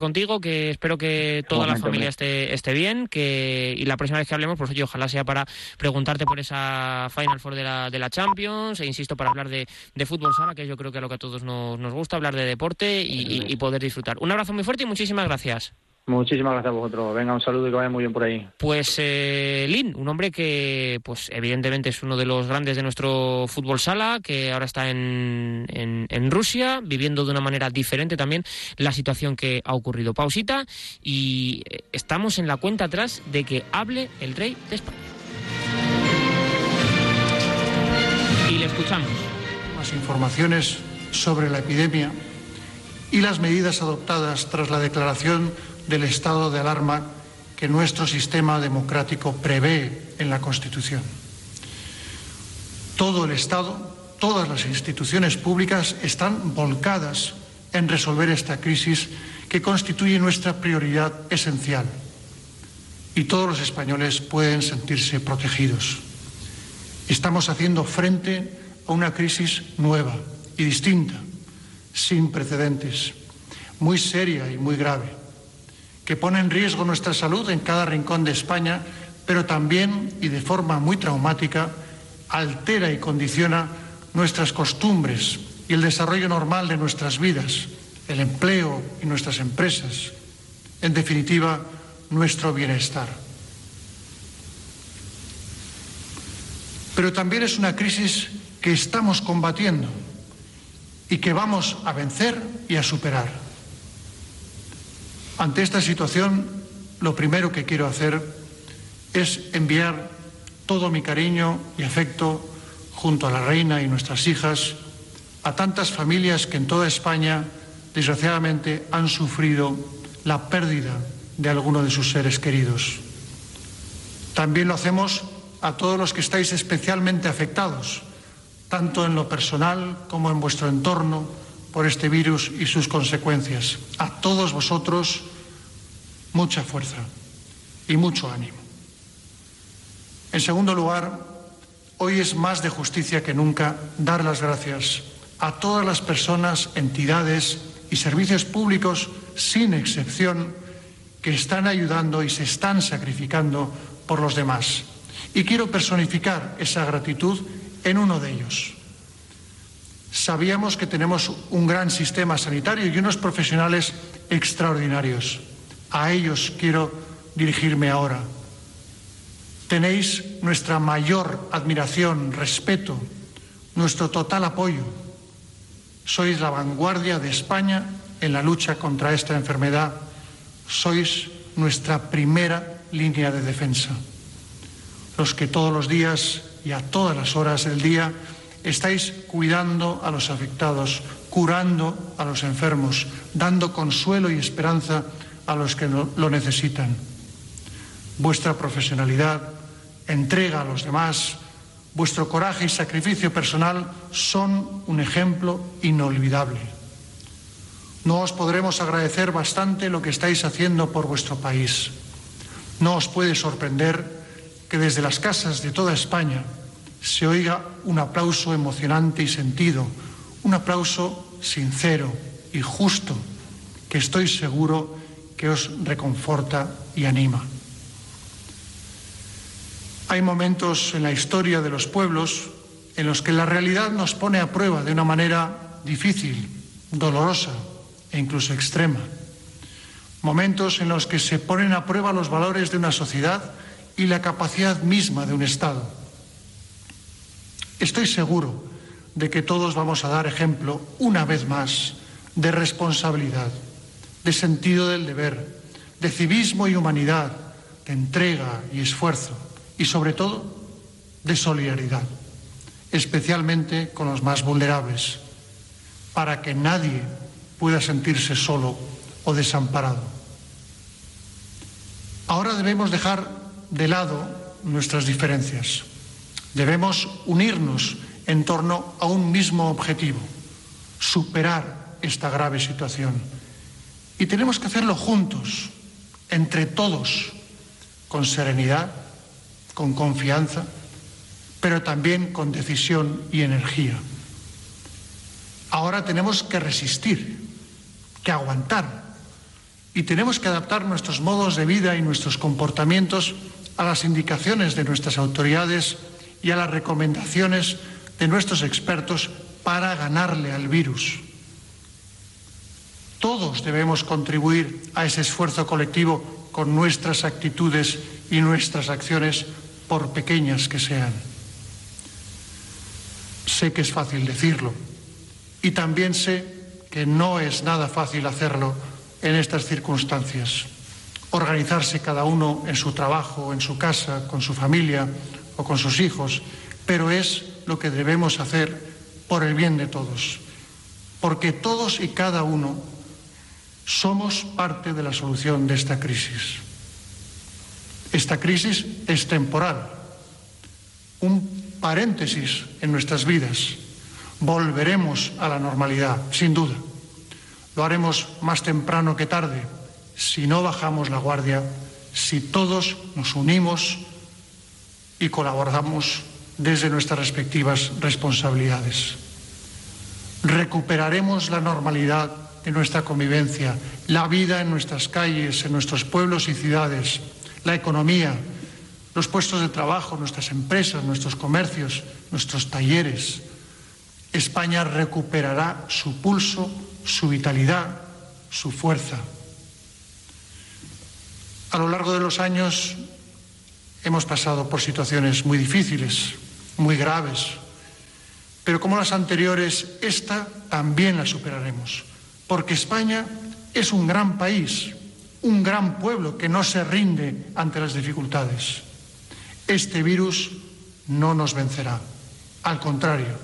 contigo, que espero que toda la familia esté, esté bien, que y la próxima vez que hablemos, pues oye, ojalá sea para preguntarte por esa Final Four de la, de la Champions, e insisto, para hablar de, de fútbol sala, que yo creo que es lo que a todos nos, nos gusta, hablar de deporte y poder disfrutar. Un abrazo muy fuerte y muchísimas gracias. Muchísimas gracias a vosotros. Venga, un saludo y que vaya muy bien por ahí. Pues eh, Lin, un hombre que, pues evidentemente es uno de los grandes de nuestro fútbol sala, que ahora está en, en, Rusia, viviendo de una manera diferente también la situación que ha ocurrido. Pausita y eh, estamos en la cuenta atrás de que hable el rey de España. Y le escuchamos. Más informaciones sobre la epidemia y las medidas adoptadas tras la declaración del estado de alarma que nuestro sistema democrático prevé en la Constitución. Todo el Estado, todas las instituciones públicas están volcadas en resolver esta crisis que constituye nuestra prioridad esencial y todos los españoles pueden sentirse protegidos. Estamos haciendo frente a una crisis nueva y distinta, sin precedentes, muy seria y muy grave que pone en riesgo nuestra salud en cada rincón de España, pero también, y de forma muy traumática, altera y condiciona nuestras costumbres y el desarrollo normal de nuestras vidas, el empleo y nuestras empresas, en definitiva, nuestro bienestar. Pero también es una crisis que estamos combatiendo y que vamos a vencer y a superar. Ante esta situación, lo primero que quiero hacer es enviar todo mi cariño y afecto junto a la reina y nuestras hijas a tantas familias que en toda España, desgraciadamente, han sufrido la pérdida de alguno de sus seres queridos. También lo hacemos a todos los que estáis especialmente afectados, tanto en lo personal como en vuestro entorno, por este virus y sus consecuencias. A todos vosotros, mucha fuerza y mucho ánimo. En segundo lugar, hoy es más de justicia que nunca dar las gracias a todas las personas, entidades y servicios públicos, sin excepción, que están ayudando y se están sacrificando por los demás. Y quiero personificar esa gratitud en uno de ellos. Sabíamos que tenemos un gran sistema sanitario y unos profesionales extraordinarios. A ellos quiero dirigirme ahora. Tenéis nuestra mayor admiración, respeto, nuestro total apoyo. Sois la vanguardia de España en la lucha contra esta enfermedad. Sois nuestra primera línea de defensa. Los que todos los días y a todas las horas del día estáis cuidando a los afectados, curando a los enfermos, dando consuelo y esperanza a los que lo necesitan. Vuestra profesionalidad, entrega a los demás, vuestro coraje y sacrificio personal son un ejemplo inolvidable. No os podremos agradecer bastante lo que estáis haciendo por vuestro país. No os puede sorprender que desde las casas de toda España se oiga un aplauso emocionante y sentido, un aplauso sincero y justo, que estoy seguro que os reconforta y anima. Hay momentos en la historia de los pueblos en los que la realidad nos pone a prueba de una manera difícil, dolorosa e incluso extrema. Momentos en los que se ponen a prueba los valores de una sociedad y la capacidad misma de un Estado. Estoy seguro de que todos vamos a dar ejemplo, una vez más, de responsabilidad de sentido del deber, de civismo y humanidad, de entrega y esfuerzo y sobre todo de solidaridad, especialmente con los más vulnerables, para que nadie pueda sentirse solo o desamparado. Ahora debemos dejar de lado nuestras diferencias. Debemos unirnos en torno a un mismo objetivo, superar esta grave situación y tenemos que hacerlo juntos, entre todos, con serenidad, con confianza, pero también con decisión y energía. Ahora tenemos que resistir, que aguantar, y tenemos que adaptar nuestros modos de vida y nuestros comportamientos a las indicaciones de nuestras autoridades y a las recomendaciones de nuestros expertos para ganarle al virus. Todos debemos contribuir a ese esfuerzo colectivo con nuestras actitudes y nuestras acciones, por pequeñas que sean. Sé que es fácil decirlo y también sé que no es nada fácil hacerlo en estas circunstancias. Organizarse cada uno en su trabajo, en su casa, con su familia o con sus hijos, pero es lo que debemos hacer por el bien de todos, porque todos y cada uno somos parte de la solución de esta crisis. Esta crisis es temporal, un paréntesis en nuestras vidas. Volveremos a la normalidad, sin duda. Lo haremos más temprano que tarde, si no bajamos la guardia, si todos nos unimos y colaboramos desde nuestras respectivas responsabilidades. Recuperaremos la normalidad de nuestra convivencia, la vida en nuestras calles, en nuestros pueblos y ciudades, la economía, los puestos de trabajo, nuestras empresas, nuestros comercios, nuestros talleres. España recuperará su pulso su vitalidad, su fuerza. A lo largo de los años hemos pasado por situaciones muy difíciles, muy graves, pero como las anteriores, esta también la superaremos, porque España es un gran país, un gran pueblo que no se rinde ante las dificultades. Este virus no nos vencerá, al contrario,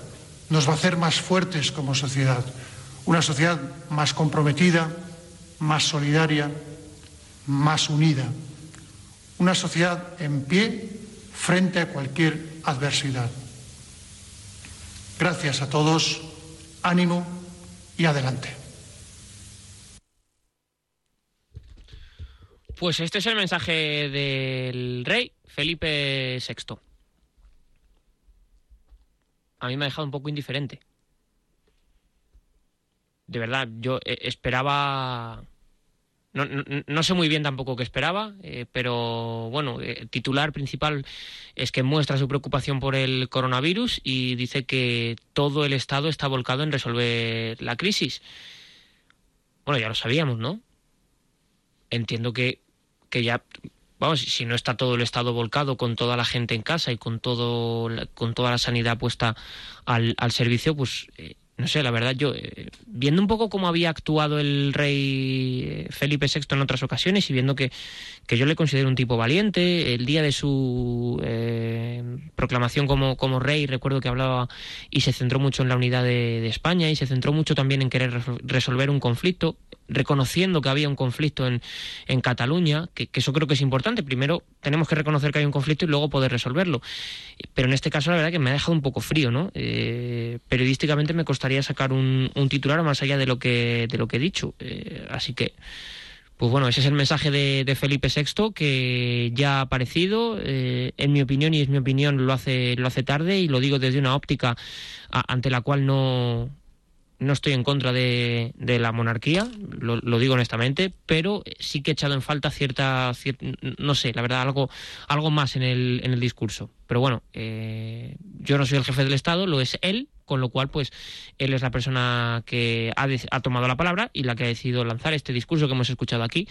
nos va a hacer más fuertes como sociedad, una sociedad más comprometida, más solidaria, más unida. Una sociedad en pie frente a cualquier adversidad. Gracias a todos, ánimo y adelante. Pues este es el mensaje del rey Felipe VI. A mí me ha dejado un poco indiferente de verdad, yo eh, esperaba... No, no, sé muy bien tampoco qué esperaba, eh, pero bueno, eh, titular principal es que muestra su preocupación por el coronavirus y dice que todo el Estado está volcado en resolver la crisis. Bueno, ya lo sabíamos, ¿no? Entiendo que, que ya, vamos, si no está todo el Estado volcado con toda la gente en casa y con, todo, con toda la sanidad puesta al, al servicio, pues no sé, la verdad, yo, eh, viendo un poco cómo había actuado el rey eh, Felipe VI en otras ocasiones y viendo que, que yo le considero un tipo valiente, el día de su eh, proclamación como, como rey, recuerdo que hablaba y se centró mucho en la unidad de, España y se centró mucho también en querer resolver un conflicto, reconociendo que había un conflicto en, en Cataluña, que, eso creo que es importante. Primero tenemos que reconocer que hay un conflicto y luego poder resolverlo. Pero en este caso, la verdad que me ha dejado un poco frío, ¿no? periodísticamente me costaría sacar un, titular más allá de lo que, de lo que he dicho. Eh, así que, pues bueno, ese es el mensaje de, Felipe VI que ya ha aparecido. Eh, en mi opinión, y es mi opinión, lo hace, lo hace tarde y lo digo desde una óptica ante la cual no, no estoy en contra de, de la monarquía, lo, digo honestamente, pero sí que he echado en falta cierta, no sé, la verdad, algo, algo más en el, en el discurso. Pero bueno, eh, yo no soy el jefe del Estado, lo es él, con lo cual, pues, él es la persona que ha, ha, tomado la palabra y la que ha decidido lanzar este discurso que hemos escuchado aquí,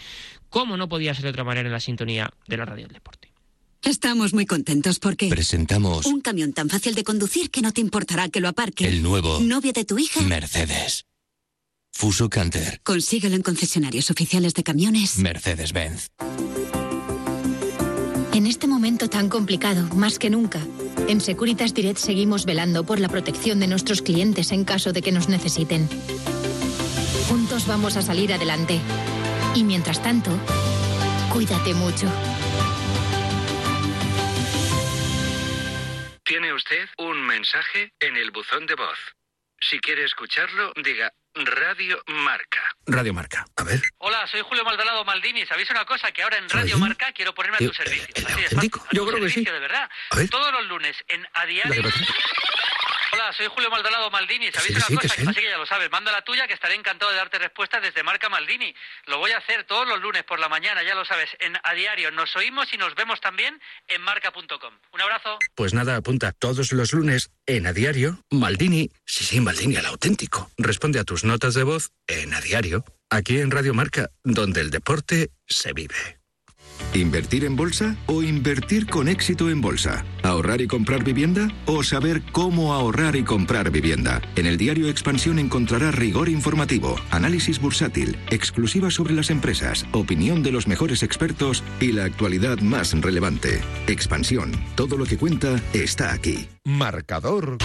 como no podía ser de otra manera en la sintonía de la radio del deporte. Estamos muy contentos porque presentamos un camión tan fácil de conducir que no te importará que lo aparque. El nuevo novio de tu hija. Mercedes. Fuso Canter. Consíguelo en concesionarios oficiales de camiones. Mercedes-Benz. En este momento tan complicado, más que nunca, en Securitas Direct seguimos velando por la protección de nuestros clientes en caso de que nos necesiten. Juntos vamos a salir adelante. Y mientras tanto, cuídate mucho. Mensaje en el buzón de voz. Si quiere escucharlo, diga Radio Marca. Radio Marca. A ver. Hola, soy Julio Maldonado Maldini. ¿Sabéis una cosa? Que ahora en Radio Marca quiero ponerme a tu servicio. Yo creo que sí. De verdad. Todos los lunes en A Diario... Hola, soy Julio Maldonado Maldini. ¿Sabéis Sí, una sí, cosa? sí. Así que ya lo sabes. Manda la tuya, que estaré encantado de darte respuestas desde Marca Maldini. Lo voy a hacer todos los lunes por la mañana, ya lo sabes, en A Diario. Nos oímos y nos vemos también en marca.com. Un abrazo. Pues nada, apunta todos los lunes en A Diario, Maldini, sí, sí, Maldini, el auténtico. Responde a tus notas de voz en A Diario, aquí en Radio Marca, donde el deporte se vive. ¿Invertir en bolsa o invertir con éxito en bolsa? ¿Ahorrar y comprar vivienda o saber cómo ahorrar y comprar vivienda? En el diario Expansión encontrará rigor informativo, análisis bursátil, exclusiva sobre las empresas, opinión de los mejores expertos y la actualidad más relevante. Expansión, todo lo que cuenta está aquí. Marcador.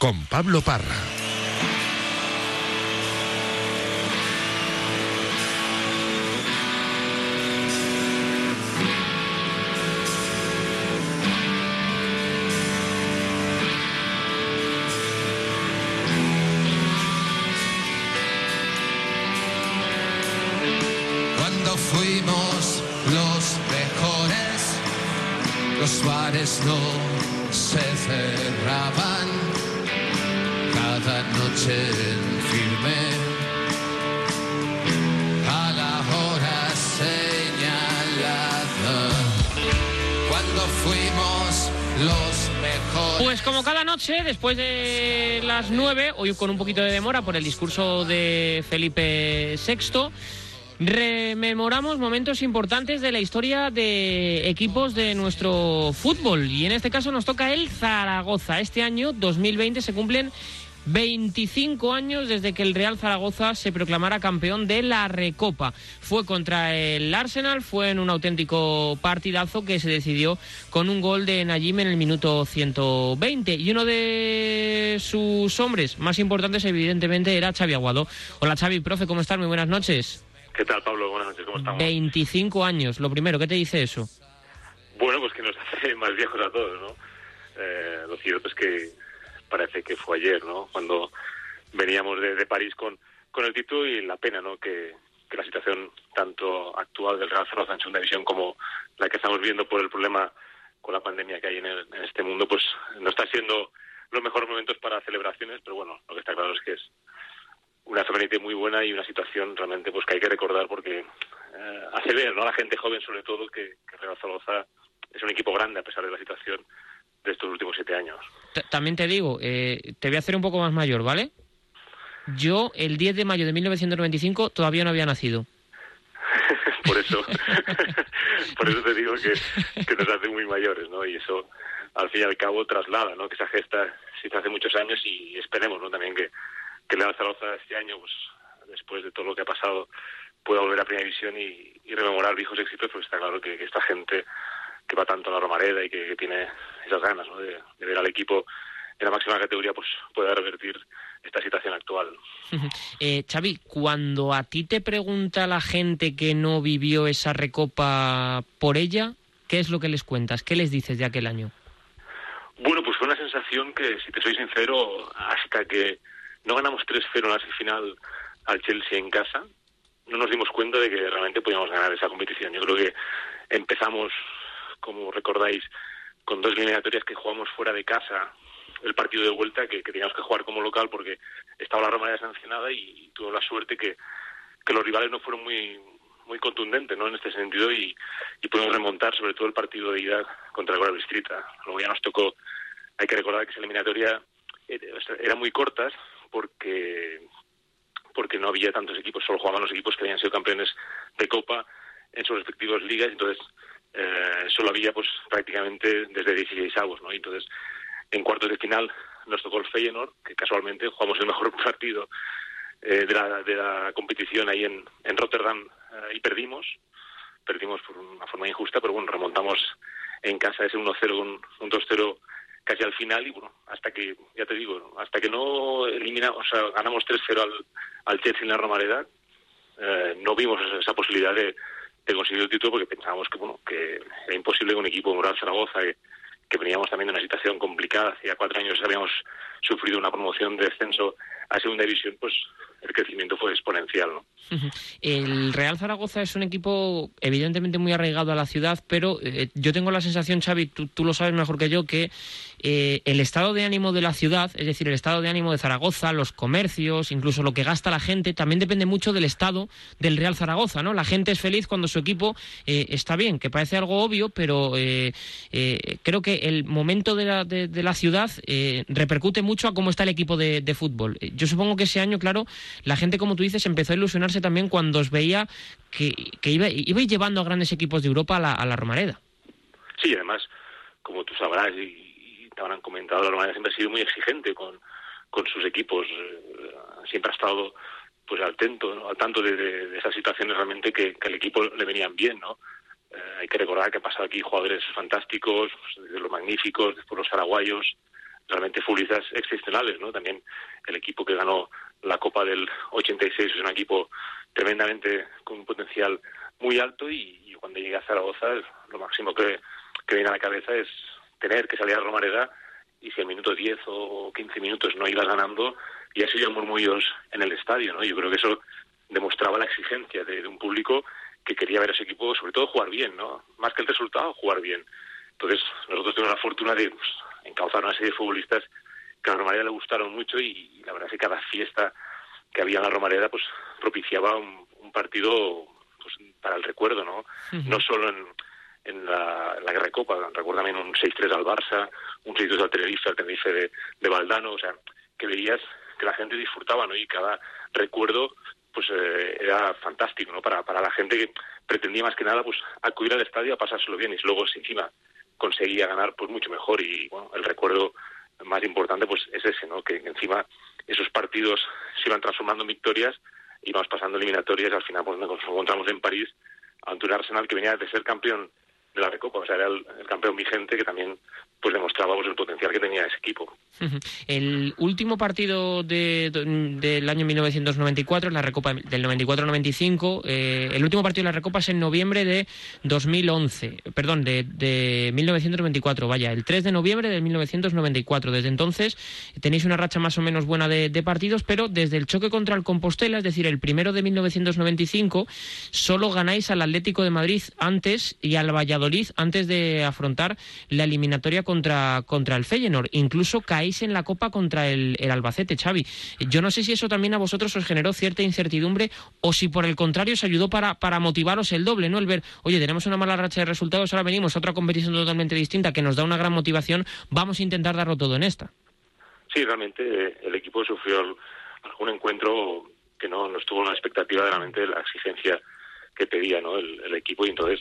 Con Pablo Parra. Los bares no se cerraban. Cada noche en firme, a la hora señalada. Cuando fuimos los. Pues como cada noche, después de las 9, hoy con un poquito de demora por el discurso de Felipe VI, rememoramos momentos importantes de la historia de equipos de nuestro fútbol. Y en este caso nos toca el Zaragoza. Este año, 2020, se cumplen 25 años desde que el Real Zaragoza se proclamara campeón de la Recopa. Fue contra el Arsenal, fue en un auténtico partidazo que se decidió con un gol de Najim en el minuto 120. Y uno de sus hombres más importantes, evidentemente, era Xavi Aguado. Hola Xavi, profe, ¿cómo estás? Muy buenas noches. ¿Qué tal, Pablo? Buenas noches, ¿cómo estamos? 25 años, lo primero, ¿qué te dice eso? Bueno, pues que nos hace más viejos a todos, ¿no? Eh, lo cierto es que parece que fue ayer, ¿no? Cuando veníamos de, de París con, con el título y la pena, ¿no? Que, que la situación tanto actual del Real Zaragoza en segunda división como la que estamos viendo por el problema con la pandemia que hay en, el- en este mundo, pues no está siendo los mejores momentos para celebraciones, pero bueno, lo que está claro es que es una femenite muy buena y una situación realmente pues que hay que recordar porque eh, hace ver ¿no? a la gente joven sobre todo que, que Real Zaragoza es un equipo grande a pesar de la situación de estos últimos siete años. T- También te digo, eh, te voy a hacer un poco más mayor, ¿vale? Yo, el 10 de mayo de 1995, todavía no había nacido. por eso por eso te digo que, que nos hace muy mayores no y eso al fin y al cabo traslada no que esa gesta se hizo hace muchos años y esperemos no también que que Leal Zaragoza este año pues después de todo lo que ha pasado pueda volver a primera división y, y rememorar viejos éxitos pues está claro que, que esta gente que va tanto a la Romareda y que, que tiene esas ganas ¿no? de, de ver al equipo en la máxima categoría pues pueda revertir esta situación actual Eh, Xavi, cuando a ti te pregunta la gente que no vivió esa recopa por ella, ¿qué es lo que les cuentas? ¿Qué les dices de aquel año? Bueno, pues fue una sensación que, si te soy sincero, hasta que no ganamos 3-0 en la semifinal al Chelsea en casa, no nos dimos cuenta de que realmente podíamos ganar esa competición. Yo creo que empezamos, como recordáis, con dos eliminatorias que jugamos fuera de casa, el partido de vuelta que, teníamos que jugar como local porque estaba la Roma ya sancionada y, tuvo la suerte que, que los rivales no fueron muy muy contundentes ¿no? en este sentido y, y pudimos remontar sobre todo el partido de ida contra el Bistrita. Luego ya nos tocó, hay que recordar que esa eliminatoria era, era muy cortas porque porque no había tantos equipos, solo jugaban los equipos que habían sido campeones de Copa en sus respectivas ligas, entonces eh, solo había pues prácticamente desde 16 avos, ¿no? Entonces en cuartos de final nos tocó el Feyenoord, que casualmente jugamos el mejor partido eh, de, la, de la competición ahí en, en Rotterdam eh, y perdimos, perdimos por una forma injusta, pero bueno, remontamos en casa ese 1-0 con un 2-0 casi al final y bueno, hasta que, ya te digo, hasta que no eliminamos, o sea, ganamos 3-0 al, al Chelsea en la Romareda, eh, no vimos esa, esa posibilidad de, de, conseguir el título porque pensábamos que bueno que era imposible que un equipo como Real Zaragoza que, que, veníamos también de una situación complicada, hacía cuatro años habíamos sufrido una promoción de descenso a segunda división, pues el crecimiento fue exponencial, ¿no? El Real Zaragoza es un equipo evidentemente muy arraigado a la ciudad, pero eh, yo tengo la sensación, Xavi, tú, tú, lo sabes mejor que yo, que eh, el estado de ánimo de la ciudad, es decir, el estado de ánimo de Zaragoza, los comercios, incluso lo que gasta la gente, también depende mucho del estado del Real Zaragoza, ¿no? La gente es feliz cuando su equipo eh, está bien, que parece algo obvio, pero creo que el momento de la, de, de la ciudad repercute mucho a cómo está el equipo de, de fútbol. Yo supongo que ese año, claro, la gente, como tú dices, empezó a ilusionarse también cuando os veía que, que iba, ibais llevando a grandes equipos de Europa a la, a la Romareda. Sí, además, como tú sabrás y, y te habrán comentado, la Romareda siempre ha sido muy exigente con, sus equipos. Siempre ha estado pues al tanto, ¿no? al tanto de, de, de, esas situaciones realmente que, que al equipo le venían bien, ¿no? Eh, hay que recordar que ha pasado aquí jugadores fantásticos, pues, desde los magníficos, después los paraguayos, realmente futbolistas excepcionales, ¿no? También el equipo que ganó la Copa del 86 es un equipo tremendamente con un potencial muy alto y, y cuando llegué a Zaragoza lo máximo que, que viene a la cabeza es tener que salir a Romareda y si al minuto 10 o 15 minutos no ibas ganando y así ya murmullos en el estadio, ¿no? Yo creo que eso demostraba la exigencia de, un público que quería ver a ese equipo, sobre todo jugar bien, ¿no? Más que el resultado, jugar bien. Entonces, nosotros tuvimos la fortuna de pues, encauzar una serie de futbolistas que a la Romareda le gustaron mucho y, y, la verdad es que cada fiesta que había en la Romareda pues propiciaba un, un partido pues, para el recuerdo, ¿no? Uh -huh. No solo en, en la, en la Guerra de Copa, recuerdo también un 6-3 al Barça, un 6-2 al Tenerife, al Tenerife de, de Valdano, o sea, que veías que la gente disfrutaba, ¿no? Y cada recuerdo pues eh, era fantástico, ¿no? Para, para la gente que pretendía más que nada pues acudir al estadio a pasárselo bien y luego si encima conseguía ganar pues mucho mejor y bueno, el recuerdo más importante pues es ese, ¿no? Que encima esos partidos se iban transformando en victorias, íbamos pasando eliminatorias y al final pues nos encontramos en París ante un Arsenal que venía de ser campeón de la Recopa, o sea, era el, campeón vigente que también pues demostrábamos el potencial que tenía ese equipo. El último partido de, de, del año 1994, la Recopa del 94-95, eh, el último partido de la Recopa es en noviembre de 2011, perdón, de, de 1994, vaya, el 3 de noviembre de 1994. Desde entonces tenéis una racha más o menos buena de partidos, pero desde el choque contra el Compostela, es decir, el primero de 1995, solo ganáis al Atlético de Madrid antes y al Valladolid antes de afrontar la eliminatoria contra, contra el Feyenoord. Incluso caéis en la Copa contra el, el, Albacete, Xavi. Yo no sé si eso también a vosotros os generó cierta incertidumbre o si por el contrario os ayudó para, para motivaros el doble, ¿no? El ver, oye, tenemos una mala racha de resultados, ahora venimos a otra competición totalmente distinta que nos da una gran motivación, vamos a intentar darlo todo en esta. Sí, realmente eh, el equipo sufrió algún encuentro que no, no estuvo en la expectativa de realmente la exigencia que pedía ¿no? el, el equipo y entonces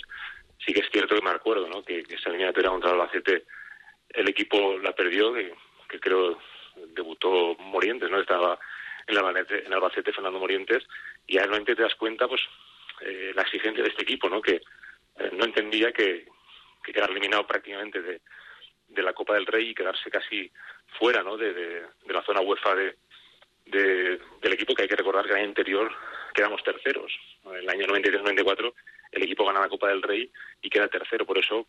sí que es cierto que me acuerdo ¿no? que, que esa eliminatoria contra el Albacete el equipo la perdió, que, que creo debutó Morientes, ¿no? Estaba en, la, en Albacete Fernando Morientes, y ahí realmente te das cuenta, pues, eh, la exigencia de este equipo, ¿no? Que eh, no entendía que, que quedar eliminado prácticamente de, la Copa del Rey y quedarse casi fuera, ¿no? De la zona UEFA de, de, del equipo, que hay que recordar que el año anterior quedamos terceros. En el año 93-94 el equipo gana la Copa del Rey y queda tercero, por eso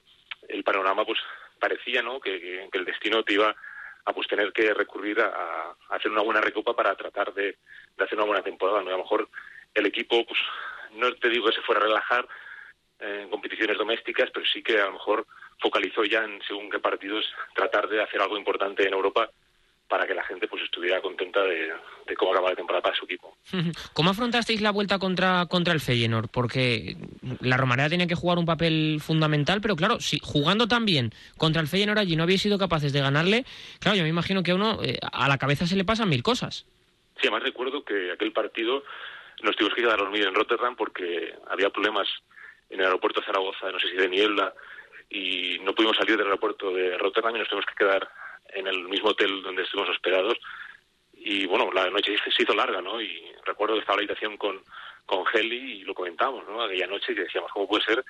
el panorama, pues, parecía ¿no? que, el destino te iba a pues tener que recurrir a, hacer una buena recopa para tratar de, de, hacer una buena temporada. ¿no? A lo mejor el equipo, pues no te digo que se fuera a relajar en competiciones domésticas, pero sí que a lo mejor focalizó ya en según qué partidos tratar de hacer algo importante en Europa para que la gente pues estuviera contenta de, de cómo acaba la temporada para su equipo. ¿Cómo afrontasteis la vuelta contra, contra el Feyenoord? Porque la Romareda tenía que jugar un papel fundamental, pero claro, si jugando tan bien contra el Feyenoord allí no habéis sido capaces de ganarle, claro, yo me imagino que a uno eh, a la cabeza se le pasan mil cosas. Sí, además recuerdo que aquel partido nos tuvimos que quedar a dormir en Rotterdam porque había problemas en el aeropuerto de Zaragoza, no sé si de niebla, y no pudimos salir del aeropuerto de Rotterdam y nos tuvimos que quedar en el mismo hotel donde estuvimos hospedados. Y bueno, la noche se hizo larga, ¿no? Y recuerdo que estaba la habitación con, con Heli y lo comentamos, ¿no? Aquella noche que decíamos, ¿cómo puede ser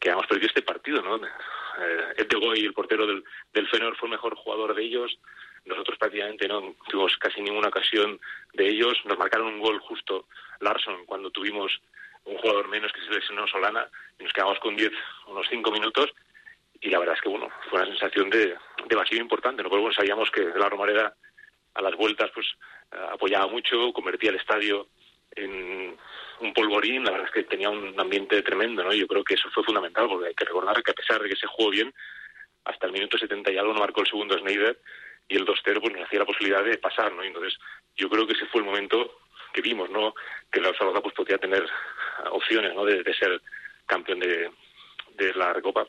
que hayamos perdido este partido, ¿no? Eh, Ed de Goy, el portero del, del Fenor, fue el mejor jugador de ellos. Nosotros prácticamente no tuvimos casi ninguna ocasión de ellos. Nos marcaron un gol justo Larson cuando tuvimos un jugador menos que se lesionó Solana y nos quedamos con 10, unos 5 minutos y la verdad es que bueno fue una sensación de, de vacío importante no pero bueno sabíamos que la Romareda a las vueltas pues apoyaba mucho, convertía el estadio en un polvorín, la verdad es que tenía un ambiente tremendo, ¿no? Yo creo que eso fue fundamental, porque hay que recordar que a pesar de que se jugó bien, hasta el minuto 70 y algo no marcó el segundo Schneider y el 2-0 pues nos hacía la posibilidad de pasar, ¿no? Entonces, yo creo que ese fue el momento que vimos, ¿no? Que la Zaragoza pues podía tener opciones, ¿no? De, de ser campeón de, de la Recopa.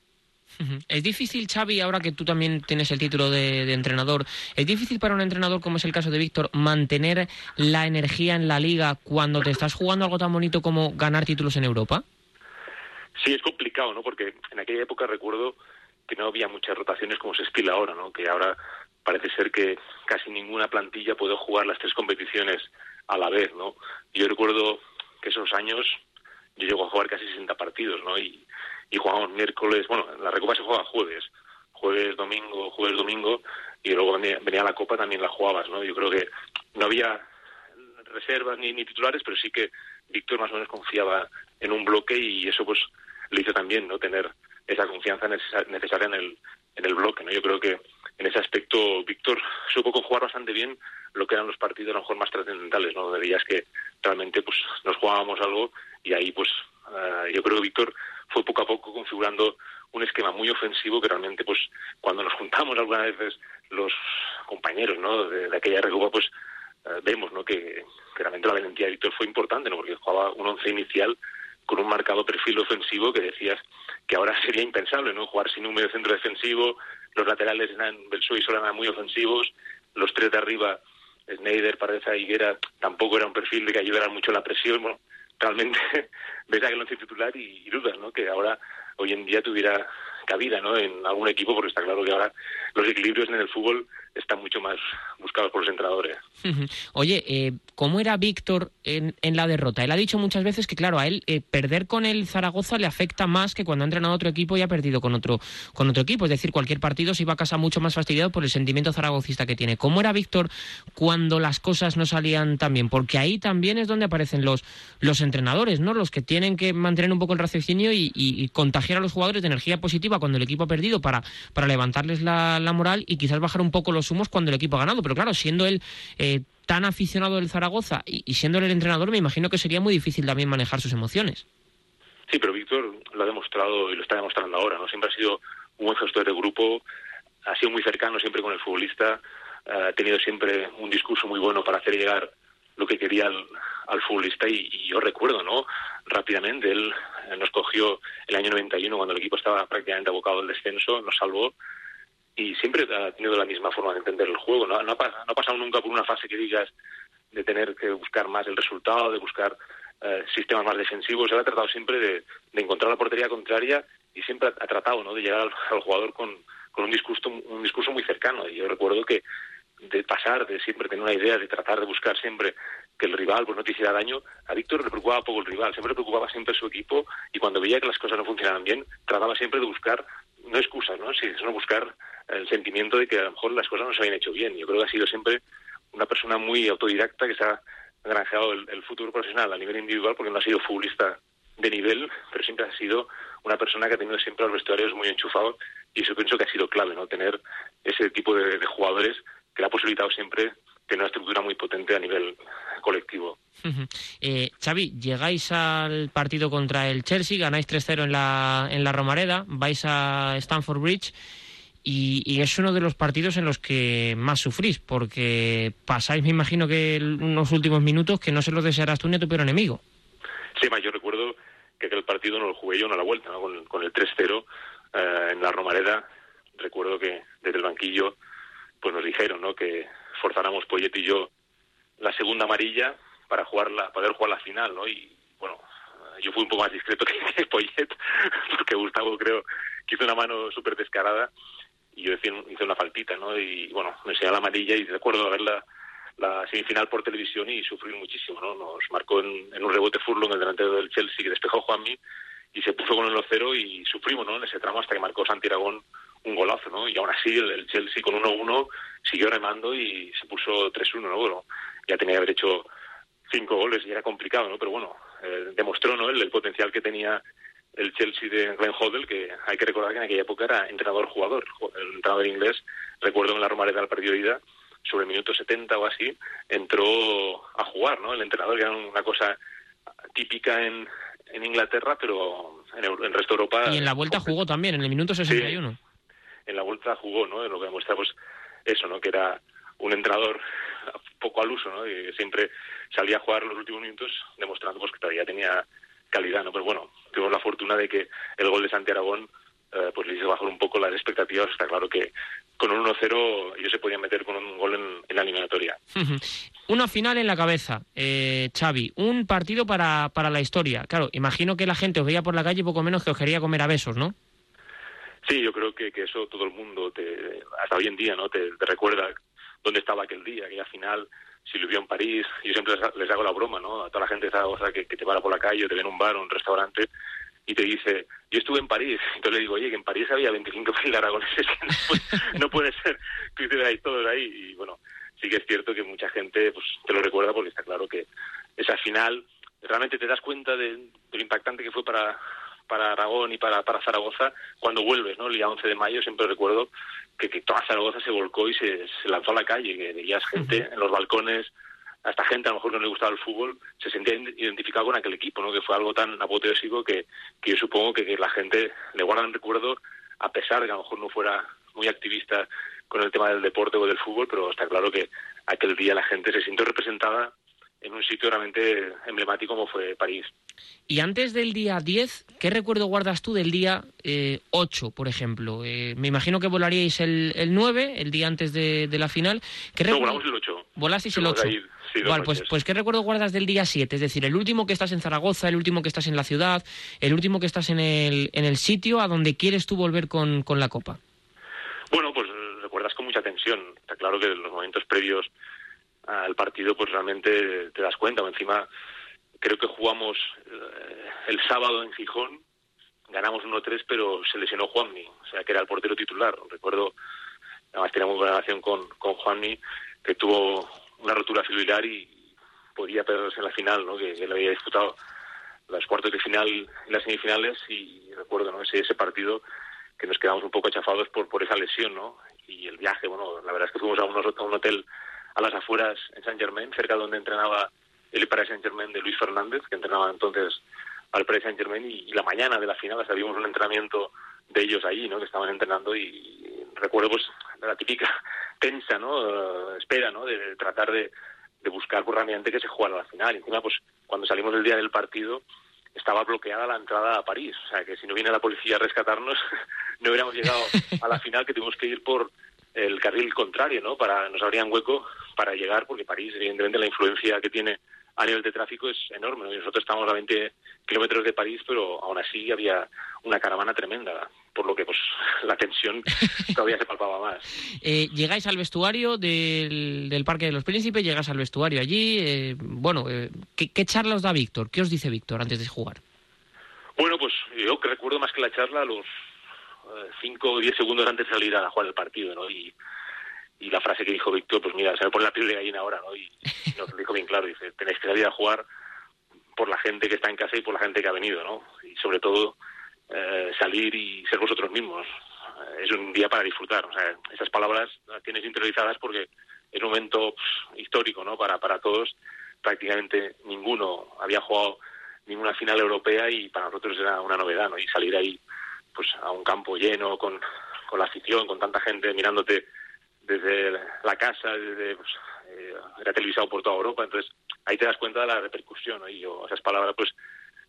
Es difícil, Xavi, ahora que tú también tienes el título de, entrenador, ¿es difícil para un entrenador, como es el caso de Víctor, mantener la energía en la liga cuando te estás jugando algo tan bonito como ganar títulos en Europa? Sí, es complicado, ¿no? Porque en aquella época recuerdo que no había muchas rotaciones como se estila ahora, ¿no? Que ahora parece ser que casi ninguna plantilla puede jugar las tres competiciones a la vez, ¿no? Yo recuerdo que esos años yo llego a jugar casi 60 partidos, ¿no? Y, y jugamos miércoles, bueno, la Recopa se juega jueves, jueves, domingo, jueves, domingo, y luego venía, la Copa también la jugabas, ¿no? Yo creo que no había reservas ni, ni titulares, pero sí que Víctor más o menos confiaba en un bloque y eso pues le hizo también, ¿no? Tener esa confianza necesaria en el, en el bloque, ¿no? Yo creo que en ese aspecto Víctor supo jugar bastante bien lo que eran los partidos a lo mejor más trascendentales, ¿no? Donde veías que realmente pues nos jugábamos algo y ahí pues eh, yo creo que Víctor fue poco a poco configurando un esquema muy ofensivo que realmente, pues, cuando nos juntamos algunas veces los compañeros, ¿no? De, aquella recopa, pues, eh, vemos, ¿no? Que, realmente la valentía de Víctor fue importante, ¿no? Porque jugaba un once inicial con un marcado perfil ofensivo que decías que ahora sería impensable, ¿no? Jugar sin un medio centro defensivo, los laterales eran, Belsuy y Sola eran muy ofensivos, los tres de arriba, Schneider, Pareza y Higuera, tampoco era un perfil de que ayudaran mucho la presión, bueno, realmente ves a once titular y dudas, ¿no? Que ahora, hoy en día tuviera cabida, ¿no? En algún equipo, porque está claro que ahora los equilibrios en el fútbol están mucho más buscados por los entrenadores. Oye, eh, ¿cómo era Víctor en, la derrota? Él ha dicho muchas veces que, claro, a él eh, perder con el Zaragoza le afecta más que cuando ha entrenado otro equipo y ha perdido con otro, con otro equipo. Es decir, cualquier partido se iba a casa mucho más fastidiado por el sentimiento zaragocista que tiene. ¿Cómo era Víctor cuando las cosas no salían tan bien? Porque ahí también es donde aparecen los, los entrenadores, ¿no? Los que tienen que mantener un poco el raciocinio y, contagiar a los jugadores de energía positiva cuando el equipo ha perdido para, para levantarles la, la moral y quizás bajar un poco los sumos cuando el equipo ha ganado. Pero claro, siendo él eh, tan aficionado del Zaragoza y, siendo él el entrenador, me imagino que sería muy difícil también manejar sus emociones. Sí, pero Víctor lo ha demostrado y lo está demostrando ahora, ¿no? Siempre ha sido un buen gestor de grupo, ha sido muy cercano siempre con el futbolista, ha tenido siempre un discurso muy bueno para hacer llegar lo que quería al, futbolista y, y, yo recuerdo, ¿no? Rápidamente, él nos cogió el año 91 cuando el equipo estaba prácticamente abocado al descenso, nos salvó y siempre ha tenido la misma forma de entender el juego. No, no, ha, pasado nunca por una fase que digas de tener que buscar más el resultado, de buscar eh, sistemas más defensivos. Él ha tratado siempre de, encontrar la portería contraria y siempre ha, tratado ¿no? de llegar al, jugador con, con, un, discurso, un discurso muy cercano. Y yo recuerdo que de pasar, de siempre tener una idea, de tratar de buscar siempre que el rival pues, no te hiciera daño, a Víctor le preocupaba poco el rival, siempre le preocupaba siempre su equipo y cuando veía que las cosas no funcionaban bien, trataba siempre de buscar, no excusas, ¿no? sino buscar el sentimiento de que a lo mejor las cosas no se habían hecho bien. Yo creo que ha sido siempre una persona muy autodidacta que se ha granjeado el, futuro profesional a nivel individual porque no ha sido futbolista de nivel, pero siempre ha sido una persona que ha tenido siempre los vestuarios muy enchufados y eso pienso que ha sido clave, ¿no? Tener ese tipo de, jugadores que le ha posibilitado siempre tener una estructura muy potente a nivel colectivo. eh, Xavi, llegáis al partido contra el Chelsea, ganáis 3-0 en la, en la Romareda, vais a Stamford Bridge y, es uno de los partidos en los que más sufrís, porque pasáis, me imagino que unos últimos minutos que no se los desearás tú ni a tu peor enemigo. Sí, más yo recuerdo que aquel partido no lo jugué yo no a la vuelta, con, el 3-0 eh, en la Romareda. Recuerdo que desde el banquillo pues nos dijeron ¿no? que forzáramos Poyet y yo la segunda amarilla para jugarla, poder jugar la final, ¿no? Y bueno, yo fui un poco más discreto que Poyet, porque Gustavo creo que hizo una mano súper descarada y yo hice, una faltita, ¿no? Y bueno, me enseñó la amarilla y recuerdo ver la, la semifinal por televisión y sufrir muchísimo, ¿no? Nos marcó en, un rebote Furlong el delantero del Chelsea que despejó Juanmi y se puso con el 1-0 y sufrimos, ¿no? En ese tramo hasta que marcó Santi un golazo, ¿no? Y aún así el, Chelsea con 1-1 siguió remando y se puso 3-1, ¿no? Bueno, ya tenía que haber hecho cinco goles y era complicado, ¿no? Pero bueno, eh, demostró, ¿no? el potencial que tenía el Chelsea de Glenn Hoddle, que hay que recordar que en aquella época era entrenador-jugador, el entrenador inglés. Recuerdo en la Romareda del partido de ida, sobre el minuto 70 o así, entró a jugar, ¿no? El entrenador, que era una cosa típica en, en Inglaterra, pero en el, en el resto de Europa... Y en la vuelta jugó también, en el minuto 61. En la vuelta jugó, ¿no? Lo que demuestra, pues, eso, ¿no? Que era un entrenador poco al uso, ¿no? Y siempre salía a jugar los últimos minutos demostrando pues, que todavía tenía calidad, ¿no? Pero bueno, tuvimos la fortuna de que el gol de Santi Aragón eh, pues le hizo bajar un poco las expectativas. Está claro que con un 1-0 ellos se podían meter con un gol en, la eliminatoria. Una final en la cabeza, eh, Xavi. Un partido para, para la historia. Claro, imagino que la gente os veía por la calle poco menos que os quería comer a besos, ¿no? Sí, yo creo que, que eso todo el mundo, te, hasta hoy en día, ¿no? Te, recuerda dónde estaba aquel día, aquella final, si lo vio en París. Yo siempre les, hago la broma, ¿no? A toda la gente que, que te para por la calle o te ve en un bar o un restaurante y te dice, yo estuve en París. Entonces le digo, oye, que en París había 25.000 aragoneses, que no puede, no puede ser que estuvierais todos ahí. Y bueno, sí que es cierto que mucha gente pues te lo recuerda porque está claro que esa final realmente te das cuenta de, de lo impactante que fue para para Aragón y para, para Zaragoza cuando vuelves, ¿no? El día 11 de mayo siempre recuerdo que, que toda Zaragoza se volcó y se, se lanzó a la calle, que veías gente en los balcones, hasta gente a lo mejor que no le gustaba el fútbol, se sentía identificado con aquel equipo, ¿no? Que fue algo tan apoteósico que, que yo supongo que, que la gente le guarda en recuerdo a pesar de que a lo mejor no fuera muy activista con el tema del deporte o del fútbol, pero está claro que aquel día la gente se sintió representada en un sitio realmente emblemático como fue París. Y antes del día 10, ¿qué recuerdo guardas tú del día eh, 8, por ejemplo? Eh, me imagino que volaríais el, el 9, el día antes de, de la final. ¿Qué No, volamos el 8. Volasteis el Fuimos 8. ahí, sí, Vale, pues, pues ¿qué recuerdo guardas del día 7? Es decir, el último que estás en Zaragoza, el último que estás en la ciudad, el último que estás en el, en el sitio a donde quieres tú volver con, con la copa. Bueno, pues recuerdas con mucha tensión. Está claro que en los momentos previos al partido, pues realmente te das cuenta. Encima, creo que jugamos eh, el sábado en Gijón, ganamos 1-3, pero se lesionó Juanmi, o sea, que era el portero titular. Recuerdo, además tenía muy buena relación con, con Juanmi, que tuvo una rotura fibrilar y podía perderse en la final, ¿no? Que, que había disputado los cuartos de final y las semifinales y recuerdo, ¿no? Ese, ese partido que nos quedamos un poco achafados por, por esa lesión, ¿no? Y el viaje, bueno, la verdad es que fuimos a, unos- a un hotel a las afueras en Saint Germain, cerca de donde entrenaba el Paris Saint Germain de Luis Fernández, que entrenaba entonces al Paris Saint Germain, y, y la mañana de la final hasta vimos un entrenamiento de ellos allí, ¿no? Que estaban entrenando y, recuerdo pues la típica tensa, ¿no? Eh, espera, ¿no? De, tratar de, de buscar pues, rápidamente que se jugara la final. Y encima, pues cuando salimos el día del partido estaba bloqueada la entrada a París, o sea que si no viene la policía a rescatarnos no hubiéramos llegado a la final que tuvimos que ir por el carril contrario, ¿no? Para nos abrían hueco para llegar porque París evidentemente la influencia que tiene a nivel de tráfico es enorme. nosotros estamos a 20 kilómetros de París, pero aún así había una caravana tremenda, por lo que pues la tensión todavía se palpaba más. Eh, llegáis al vestuario del, del Parque de los Príncipes, llegáis al vestuario allí. eh, bueno, eh, ¿qué, ¿qué charla os da Víctor? ¿Qué os dice Víctor antes de jugar? Bueno, pues yo que recuerdo más que la charla los 5 o 10 segundos antes de salir a jugar el partido, ¿no? Y, y la frase que dijo Víctor, pues mira, se me pone la piel de gallina ahora, ¿no? Y nos lo dijo bien claro, dice, tenéis que salir a jugar por la gente que está en casa y por la gente que ha venido, ¿no? Y sobre todo eh, salir y ser vosotros mismos. Eh, es un día para disfrutar, o sea, esas palabras las tienes interiorizadas porque es un momento pues, histórico, ¿no? Para, para todos, prácticamente ninguno había jugado ninguna final europea y para nosotros era una novedad, ¿no? Y salir ahí pues a un campo lleno con, con la afición, con tanta gente mirándote desde la casa, desde pues, eh, era televisado por toda Europa, entonces ahí te das cuenta de la repercusión. Y yo esas palabras pues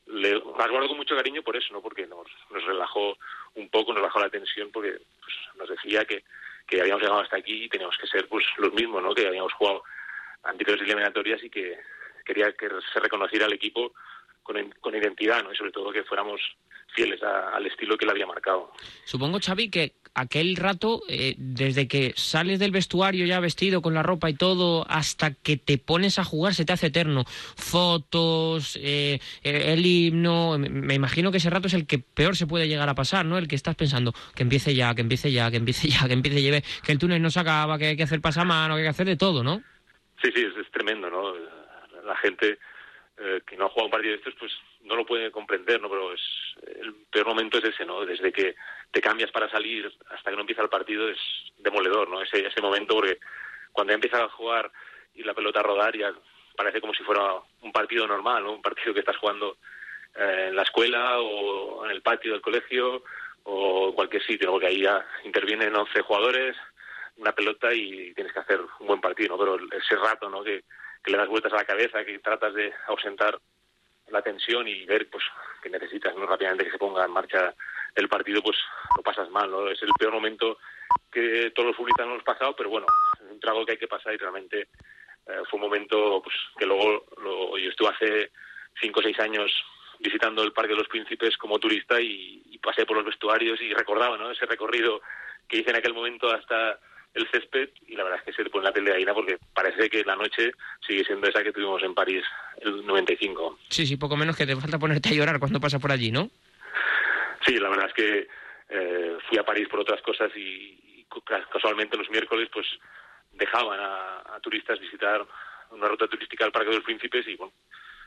le, las guardo con mucho cariño por eso, ¿no? Porque nos, nos relajó un poco, nos bajó la tensión, porque pues, nos decía que, que habíamos llegado hasta aquí y teníamos que ser pues los mismos, ¿no? Que habíamos jugado anteriores eliminatorias y que quería que se reconociera el equipo con, con identidad, ¿no? Y sobre todo que fuéramos fieles a- al estilo que le había marcado. Supongo, Xavi, que aquel rato, eh, desde que sales del vestuario ya vestido con la ropa y todo, hasta que te pones a jugar, se te hace eterno. Fotos, eh, el himno. Me me imagino que ese rato es el que peor se puede llegar a pasar, ¿no? El que estás pensando que empiece ya, que empiece ya, que empiece ya, que empiece ya, que el túnel no se acaba, que hay que hacer pasamano, que hay que hacer de todo, ¿no? Sí, sí, es, es tremendo, ¿no? La gente eh, que no ha jugado un partido de estos, pues no lo puede comprender, ¿no? Pero es, el peor momento es ese, ¿no? Desde que te cambias para salir hasta que no empieza el partido es demoledor, ¿no? Ese, ese momento porque cuando ya empieza a jugar y la pelota a rodar ya parece como si fuera un partido normal, ¿no? Un partido que estás jugando eh, en la escuela o en el patio del colegio o en cualquier sitio, porque ahí ya intervienen 11 jugadores, una pelota y tienes que hacer un buen partido, ¿no? Pero ese rato, ¿no? Que, que le das vueltas a la cabeza, que tratas de ausentar la tensión y ver pues que necesitas ¿no? rápidamente que se ponga en marcha el partido, pues lo pasas mal, ¿no? Es el peor momento que todos los futbolistas hemos pasado, pero bueno, es un trago que hay que pasar y realmente eh, fue un momento pues que luego lo, yo estuve hace cinco o seis años visitando el Parque de los Príncipes como turista y, y pasé por los vestuarios y recordaba ¿no? ese recorrido que hice en aquel momento hasta el césped y la verdad es que se te pone la piel de gallina porque parece que la noche sigue siendo esa que tuvimos en París el 95. Sí, sí, poco menos que te falta ponerte a llorar cuando pasas por allí, ¿no? Sí, la verdad es que eh, fui a París por otras cosas y, y casualmente los miércoles pues dejaban a, a, turistas visitar una ruta turística al Parque de los Príncipes y bueno,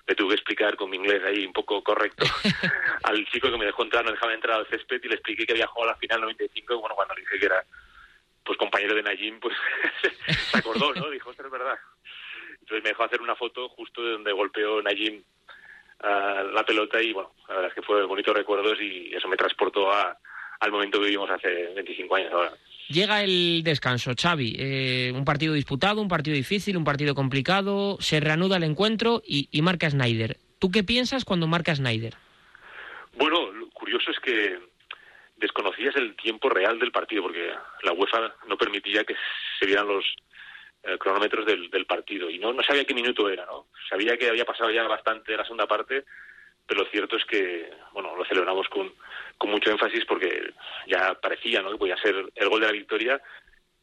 le tuve que explicar con mi inglés ahí un poco correcto al chico que me dejó entrar, no dejaba entrar al césped y le expliqué que había jugado a la final 95 y bueno, cuando le dije que era pues compañero de Najim, pues se acordó, ¿no? Dijo, esto es verdad. Entonces me dejó hacer una foto justo de donde golpeó Najim uh, la pelota y bueno, la verdad es que fue bonitos recuerdos y eso me transportó a, al momento que vivimos hace 25 años ahora. Llega el descanso, Xavi. Eh, un partido disputado, un partido difícil, un partido complicado. Se reanuda el encuentro y, y marca Snyder. ¿Tú qué piensas cuando marca Snyder? Bueno, lo curioso es que desconocías el tiempo real del partido, porque la UEFA no permitía que se vieran los eh, cronómetros del, del, partido y no, no sabía qué minuto era, ¿no? Sabía que había pasado ya bastante la segunda parte, pero lo cierto es que, bueno, lo celebramos con, con mucho énfasis porque ya parecía, ¿no?, que podía ser el gol de la victoria,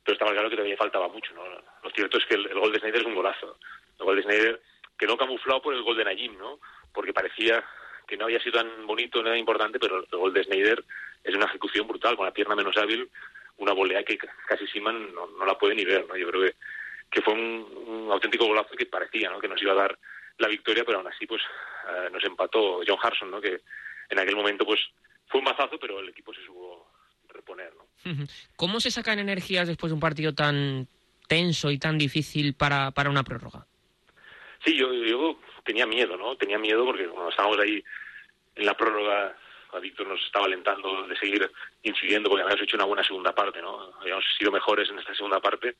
pero estaba claro que todavía faltaba mucho, ¿no? Lo cierto es que el, el gol de Snyder es un golazo. El gol de Snyder quedó camuflado por el gol de Najim, ¿no? Porque parecía que no había sido tan bonito, nada importante, pero el gol de Snyder es una ejecución brutal, con la pierna menos hábil, una volea que casi Siman no, no la puede ni ver, ¿no? Yo creo que, que fue un, un, auténtico golazo que parecía, ¿no? Que nos iba a dar la victoria, pero aún así, pues, uh, nos empató John Harson, ¿no? Que en aquel momento, pues, fue un mazazo, pero el equipo se supo reponer, ¿no? ¿Cómo se sacan energías después de un partido tan tenso y tan difícil para, para una prórroga? Sí, yo, yo tenía miedo, ¿no? Tenía miedo porque cuando estábamos ahí en la prórroga, a Víctor nos estaba alentando de seguir incidiendo porque habíamos hecho una buena segunda parte, ¿no? Habíamos sido mejores en esta segunda parte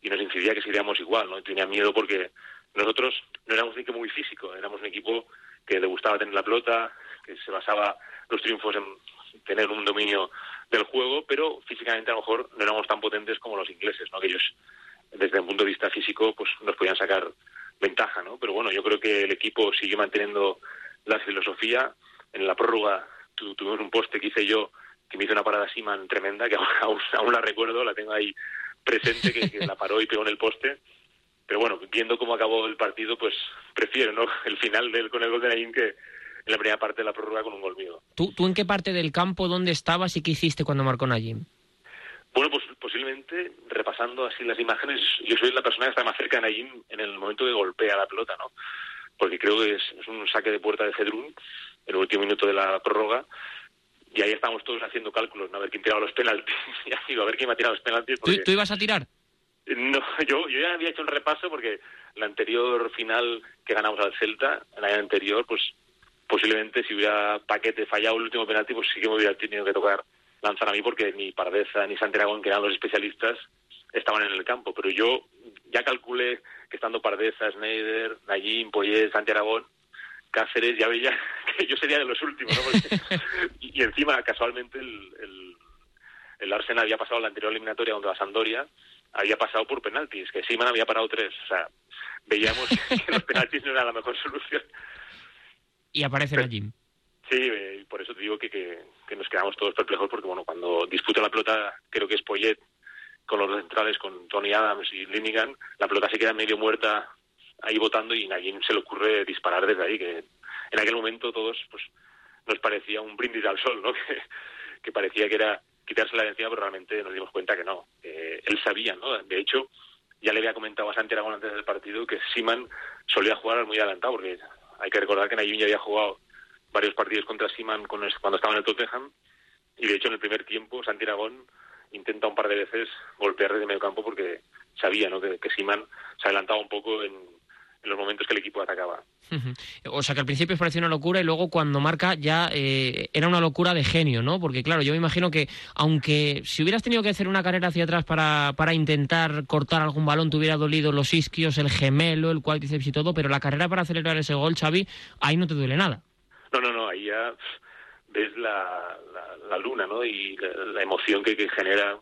y nos incidía que seguiríamos igual, ¿no? Tenía miedo porque nosotros no éramos un equipo muy físico, éramos un equipo que le gustaba tener la pelota, que se basaba los triunfos en tener un dominio del juego, pero físicamente a lo mejor no éramos tan potentes como los ingleses, ¿no? Que ellos, desde un punto de vista físico, pues nos podían sacar ventaja, ¿no? Pero bueno, yo creo que el equipo sigue manteniendo la filosofía. En la prórroga tu, tuvimos un poste que hice yo, que me hizo una parada Siman tremenda, que aún, aún la recuerdo, la tengo ahí presente, que, la paró y pegó en el poste. Pero bueno, viendo cómo acabó el partido, pues prefiero ¿no? el final del, con el gol de Naim que en la primera parte de la prórroga con un gol mío. ¿Tú, ¿Tú en qué parte del campo, dónde estabas y qué hiciste cuando marcó Najim? Bueno, pues posiblemente repasando así las imágenes, yo soy la persona que está más cerca de Najim en el momento que golpea la pelota, ¿no? Porque creo que es, es un saque de puerta de Cedrún en el último minuto de la prórroga y ahí estamos todos haciendo cálculos, ¿no? A ver quién tiraba los penaltis. ya digo, a ver quién me ha tirado los penaltis. Porque... ¿Tú, ¿Tú, ibas a tirar? No, yo, yo ya había hecho un repaso porque la anterior final que ganamos al Celta, el año anterior, pues posiblemente si hubiera Paquete fallado el último penalti, pues sí que me hubiera tenido que tocar lanzar a mí porque ni Pardeza ni Santiago, que eran los especialistas, estaban en el campo. Pero yo ya calculé que estando Pardeza, Schneider, Nayim, Poyet, Santiago, Cáceres, ya veía que yo sería de los últimos. ¿no? Porque, y, encima, casualmente, el, el, el, Arsenal había pasado la anterior eliminatoria contra la Sandoria, había pasado por penaltis, que Siman había parado tres. O sea, veíamos que los penaltis no era la mejor solución. Y aparece Nayim. Sí, eh, por eso te digo que, que, nos quedamos todos perplejos porque, bueno, cuando disputa la pelota, creo que es Poyet con los centrales, con Tony Adams y Linigan, la pelota se queda medio muerta ahí votando y a se le ocurre disparar desde ahí, que en aquel momento todos pues nos parecía un brindis al sol, ¿no? Que, que parecía que era quitársela de encima, pero realmente nos dimos cuenta que no. Él sabía, ¿no? De hecho, ya le había comentado a Santi Aragón antes del partido que Siman solía jugar muy adelantado, porque hay que recordar que Nayim ya había jugado varios partidos contra Siman cuando estaba en el Tottenham y de hecho en el primer tiempo Santi Aragón intenta un par de veces golpear desde medio campo porque sabía ¿no? que, que Siman se adelantaba un poco en, los momentos que el equipo atacaba. O sea que al principio parecía una locura y luego cuando marca ya eh, era una locura de genio, ¿no? Porque claro, yo me imagino que aunque si hubieras tenido que hacer una carrera hacia atrás para, para intentar cortar algún balón, te hubiera dolido los isquios, el gemelo, el cuádriceps y todo, pero la carrera para acelerar ese gol, Xavi, ahí no te duele nada. No, no, no, ahí ya ves la, la, luna, ¿no? Y la, emoción que, que genera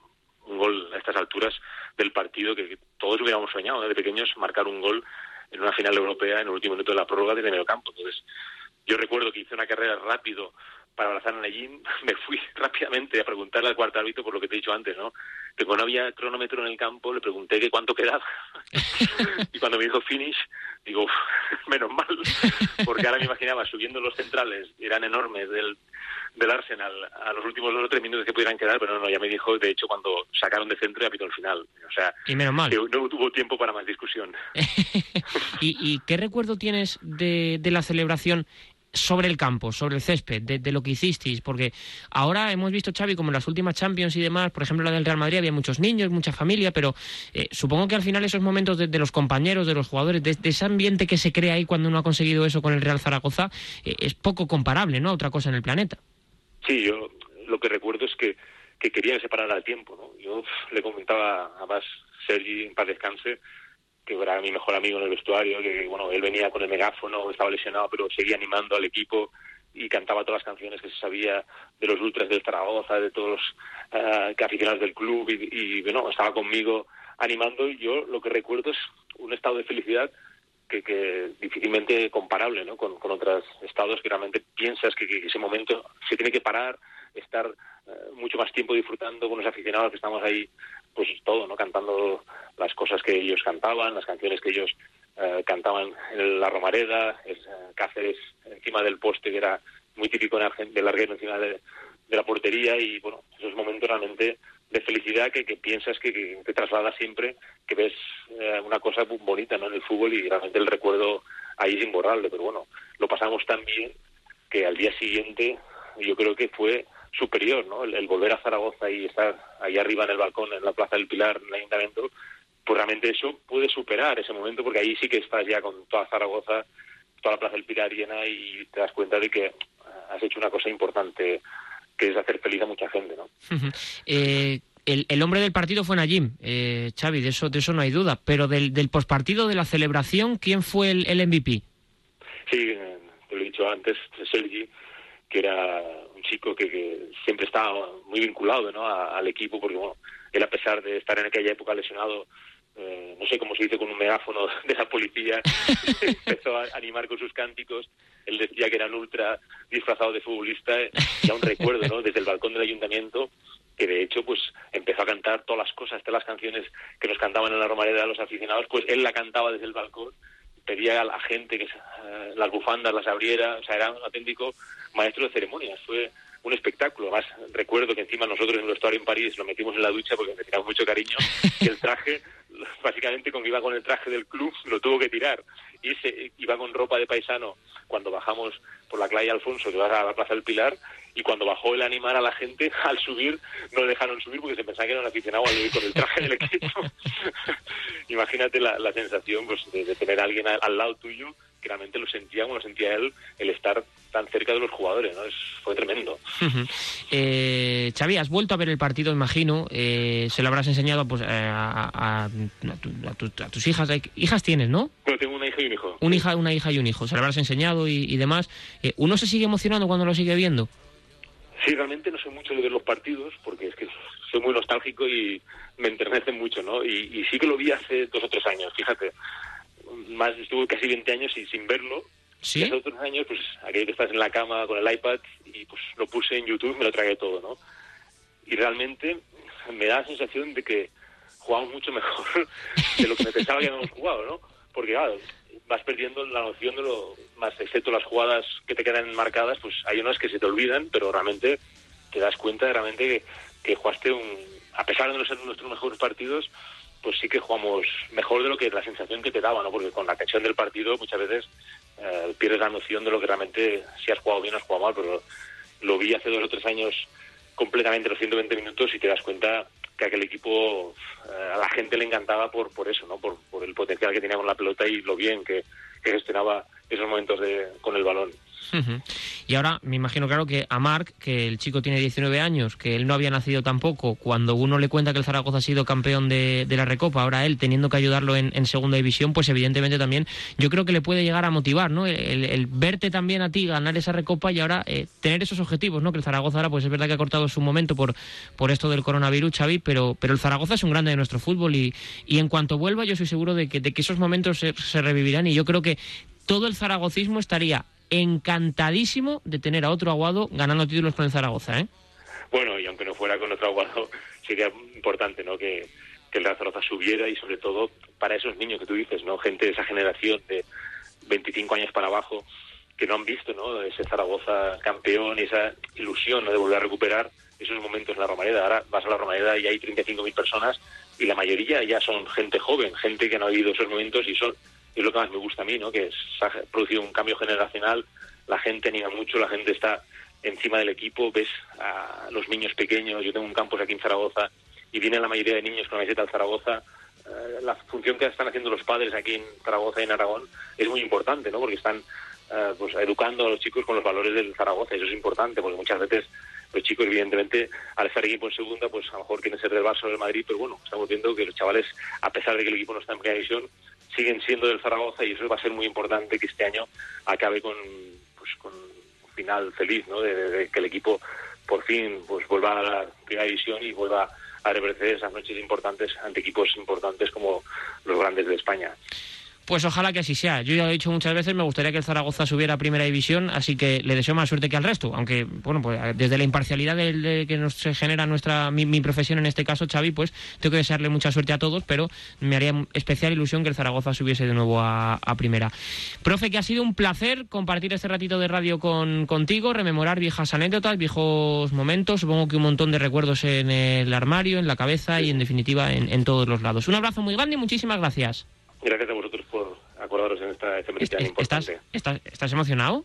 un gol a estas alturas del partido que todos hubiéramos soñado de pequeños marcar un gol en una final europea en el último minuto de la prórroga desde medio campo. Entonces, yo recuerdo que hice una carrera rápido para abrazar a Nayim, me fui rápidamente a preguntarle al cuarto árbitro por lo que te he dicho antes, ¿no? Que cuando había cronómetro en el campo le pregunté que cuánto quedaba. y cuando me dijo finish, digo, menos mal, porque ahora me imaginaba subiendo los centrales, eran enormes del, del Arsenal a los últimos dos o tres minutos que pudieran quedar, pero no, no, ya me dijo, de hecho, cuando sacaron de centro ya pitó el final. O sea, y menos mal. Que no tuvo tiempo para más discusión. ¿Y, ¿Y, qué recuerdo tienes de, de la celebración sobre el campo, sobre el césped, de, lo que hicisteis, porque ahora hemos visto, Xavi, como en las últimas Champions y demás, por ejemplo la del Real Madrid, había muchos niños, mucha familia, pero eh, supongo que al final esos momentos de, los compañeros, de los jugadores, de, de, ese ambiente que se crea ahí cuando uno ha conseguido eso con el Real Zaragoza, eh, es poco comparable, ¿no?, a otra cosa en el planeta. Sí, yo lo que recuerdo es que, que querían separar al tiempo, ¿no? Yo le comentaba a más Sergi, en paz descanse, que era mi mejor amigo en el vestuario, que bueno, él venía con el megáfono, estaba lesionado, pero seguía animando al equipo y cantaba todas las canciones que se sabía de los ultras del Zaragoza, de todos los uh, aficionados del club y, bueno, estaba conmigo animando y yo lo que recuerdo es un estado de felicidad que, que difícilmente comparable ¿no? con, con otros estados que realmente piensas que, que ese momento se tiene que parar, estar uh, mucho más tiempo disfrutando con los aficionados que estamos ahí pues todo, ¿no? Cantando las cosas que ellos cantaban, las canciones que ellos eh, cantaban en la Romareda, el, eh, Cáceres encima del poste que era muy típico en del larguero encima de, la portería y bueno, esos momentos realmente de felicidad que, que piensas que, te traslada siempre, que ves eh, una cosa bonita ¿no? en el fútbol y realmente el recuerdo ahí es imborrable, pero bueno, lo pasamos tan bien que al día siguiente yo creo que fue superior, ¿no? El, el, volver a Zaragoza y estar ahí arriba en el balcón, en la Plaza del Pilar, en el Ayuntamiento, pues realmente eso puede superar ese momento, porque ahí sí que estás ya con toda Zaragoza, toda la Plaza del Pilar llena y te das cuenta de que has hecho una cosa importante, que es hacer feliz a mucha gente, ¿no? eh... El, el, hombre del partido fue Najim, eh, Xavi, de eso, de eso no hay duda. Pero del, del pospartido, de la celebración, ¿quién fue el, el MVP? Sí, te lo he dicho antes, Sergi, que era un chico que, siempre estaba muy vinculado ¿no? A, al equipo, porque bueno, él a pesar de estar en aquella época lesionado, eh, no sé cómo se dice con un megáfono de la policía, empezó a animar con sus cánticos, él decía que era un ultra disfrazado de futbolista, y aún recuerdo, ¿no? desde el balcón del ayuntamiento, que de hecho pues empezó a cantar todas las cosas, todas las canciones que nos cantaban en la romareda los aficionados, pues él la cantaba desde el balcón pedía a la gente que uh, las bufandas las abriera, o sea, era un auténtico maestro de ceremonias, fue un espectáculo. Además, recuerdo que encima nosotros en el vestuario en París lo metimos en la ducha porque le teníamos mucho cariño, y el traje, básicamente que iba con el traje del club, lo tuvo que tirar. Y se, iba con ropa de paisano cuando bajamos por la calle Alfonso, que va a la Plaza del Pilar, y cuando bajó el animar a la gente, al subir, no dejaron subir porque se pensaba que era un aficionado al ir con el traje del equipo. Imagínate la, la, sensación pues, de, de, tener a alguien al, al, lado tuyo que realmente lo sentía como lo sentía él, el estar tan cerca de los jugadores, ¿no? Es, fue tremendo. Uh -huh. eh, Xavi, has vuelto a ver el partido, imagino, eh, se lo habrás enseñado pues, a, a, a, tu, tu, a, tus hijas, hijas tienes, ¿no? Bueno, tengo una hija y un hijo. Una hija, una hija y un hijo, se lo habrás enseñado y, y demás. Eh, ¿Uno se sigue emocionando cuando lo sigue viendo? Sí, realmente no soy mucho de ver los partidos porque es que soy muy nostálgico y me enternecen mucho, ¿no? Y, y sí que lo vi hace dos o tres años, fíjate. Más estuve casi 20 años y sin verlo. ¿Sí? Y hace otros años, pues aquello que estás en la cama con el iPad y pues lo puse en YouTube, me lo tragué todo, ¿no? Y realmente me da la sensación de que jugamos mucho mejor de lo que me pensaba que habíamos jugado, ¿no? Porque claro, vas perdiendo la noción de lo más, excepto las jugadas que te quedan marcadas, pues hay unas que se te olvidan, pero realmente te das cuenta de realmente que, jugaste un, a pesar de no ser nuestros mejores partidos, pues sí que jugamos mejor de lo que la sensación que te daba, ¿no? Porque con la tensión del partido muchas veces eh, pierdes la noción de lo que realmente si has jugado bien o has jugado mal, pero lo vi hace dos o tres años completamente los 120 minutos y te das cuenta que aquel equipo eh, a la gente le encantaba por por eso, ¿no? Por, por el potencial que tenía con la pelota y lo bien que, que gestionaba esos momentos de, con el balón. Y ahora me imagino, claro, que a Marc, que el chico tiene 19 años, que él no había nacido tampoco, cuando uno le cuenta que el Zaragoza ha sido campeón de, la Recopa, ahora él teniendo que ayudarlo en, en segunda división, pues evidentemente también yo creo que le puede llegar a motivar, ¿no? El, el verte también a ti ganar esa Recopa y ahora eh, tener esos objetivos, ¿no? Que el Zaragoza ahora, pues es verdad que ha cortado su momento por, por esto del coronavirus, Xavi, pero, pero el Zaragoza es un grande de nuestro fútbol y, y en cuanto vuelva yo soy seguro de que, de que esos momentos se, se revivirán y yo creo que todo el zaragocismo estaría encantadísimo de tener a otro aguado ganando títulos con el Zaragoza, ¿eh? Bueno, y aunque no fuera con otro aguado, sería importante, ¿no? Que, que el Zaragoza subiera y sobre todo para esos niños que tú dices, ¿no? Gente de esa generación de 25 años para abajo que no han visto, ¿no? Ese Zaragoza campeón esa ilusión, ¿no? De volver a recuperar esos momentos en la Romareda. Ahora vas a la Romareda y hay 35.000 personas y la mayoría ya son gente joven, gente que no ha vivido esos momentos y son es lo que más me gusta a mí, ¿no? Que se ha producido un cambio generacional, la gente anima mucho, la gente está encima del equipo, ves a los niños pequeños, yo tengo un campus aquí en Zaragoza y viene la mayoría de niños con la visita al Zaragoza. Eh, la función que están haciendo los padres aquí en Zaragoza y en Aragón es muy importante, ¿no? Porque están eh, pues educando a los chicos con los valores del Zaragoza, eso es importante, porque muchas veces los chicos, evidentemente, al estar equipo en segunda, pues a lo mejor quieren ser del Barça o del Madrid, pero bueno, estamos viendo que los chavales, a pesar de que el equipo no está en primera división, siguen siendo del Zaragoza y eso va a ser muy importante que este año acabe con, pues, con un final feliz, ¿no? De, que el equipo por fin pues vuelva a la primera división y vuelva a revertir esas noches importantes ante equipos importantes como los grandes de España. Pues ojalá que así sea. Yo ya lo he dicho muchas veces, me gustaría que el Zaragoza subiera a primera división, así que le deseo más suerte que al resto. Aunque, bueno, pues desde la imparcialidad que nos genera nuestra mi, profesión en este caso, Xavi, pues tengo que desearle mucha suerte a todos, pero me haría especial ilusión que el Zaragoza subiese de nuevo a, a primera. Profe, que ha sido un placer compartir este ratito de radio con, contigo, rememorar viejas anécdotas, viejos momentos, supongo que un montón de recuerdos en el armario, en la cabeza y en definitiva en todos los lados. Un abrazo muy grande y muchísimas gracias. Gracias a vosotros por acordaros en esta efeméride tan ¿Estás, importante. estás, ¿Estás emocionado?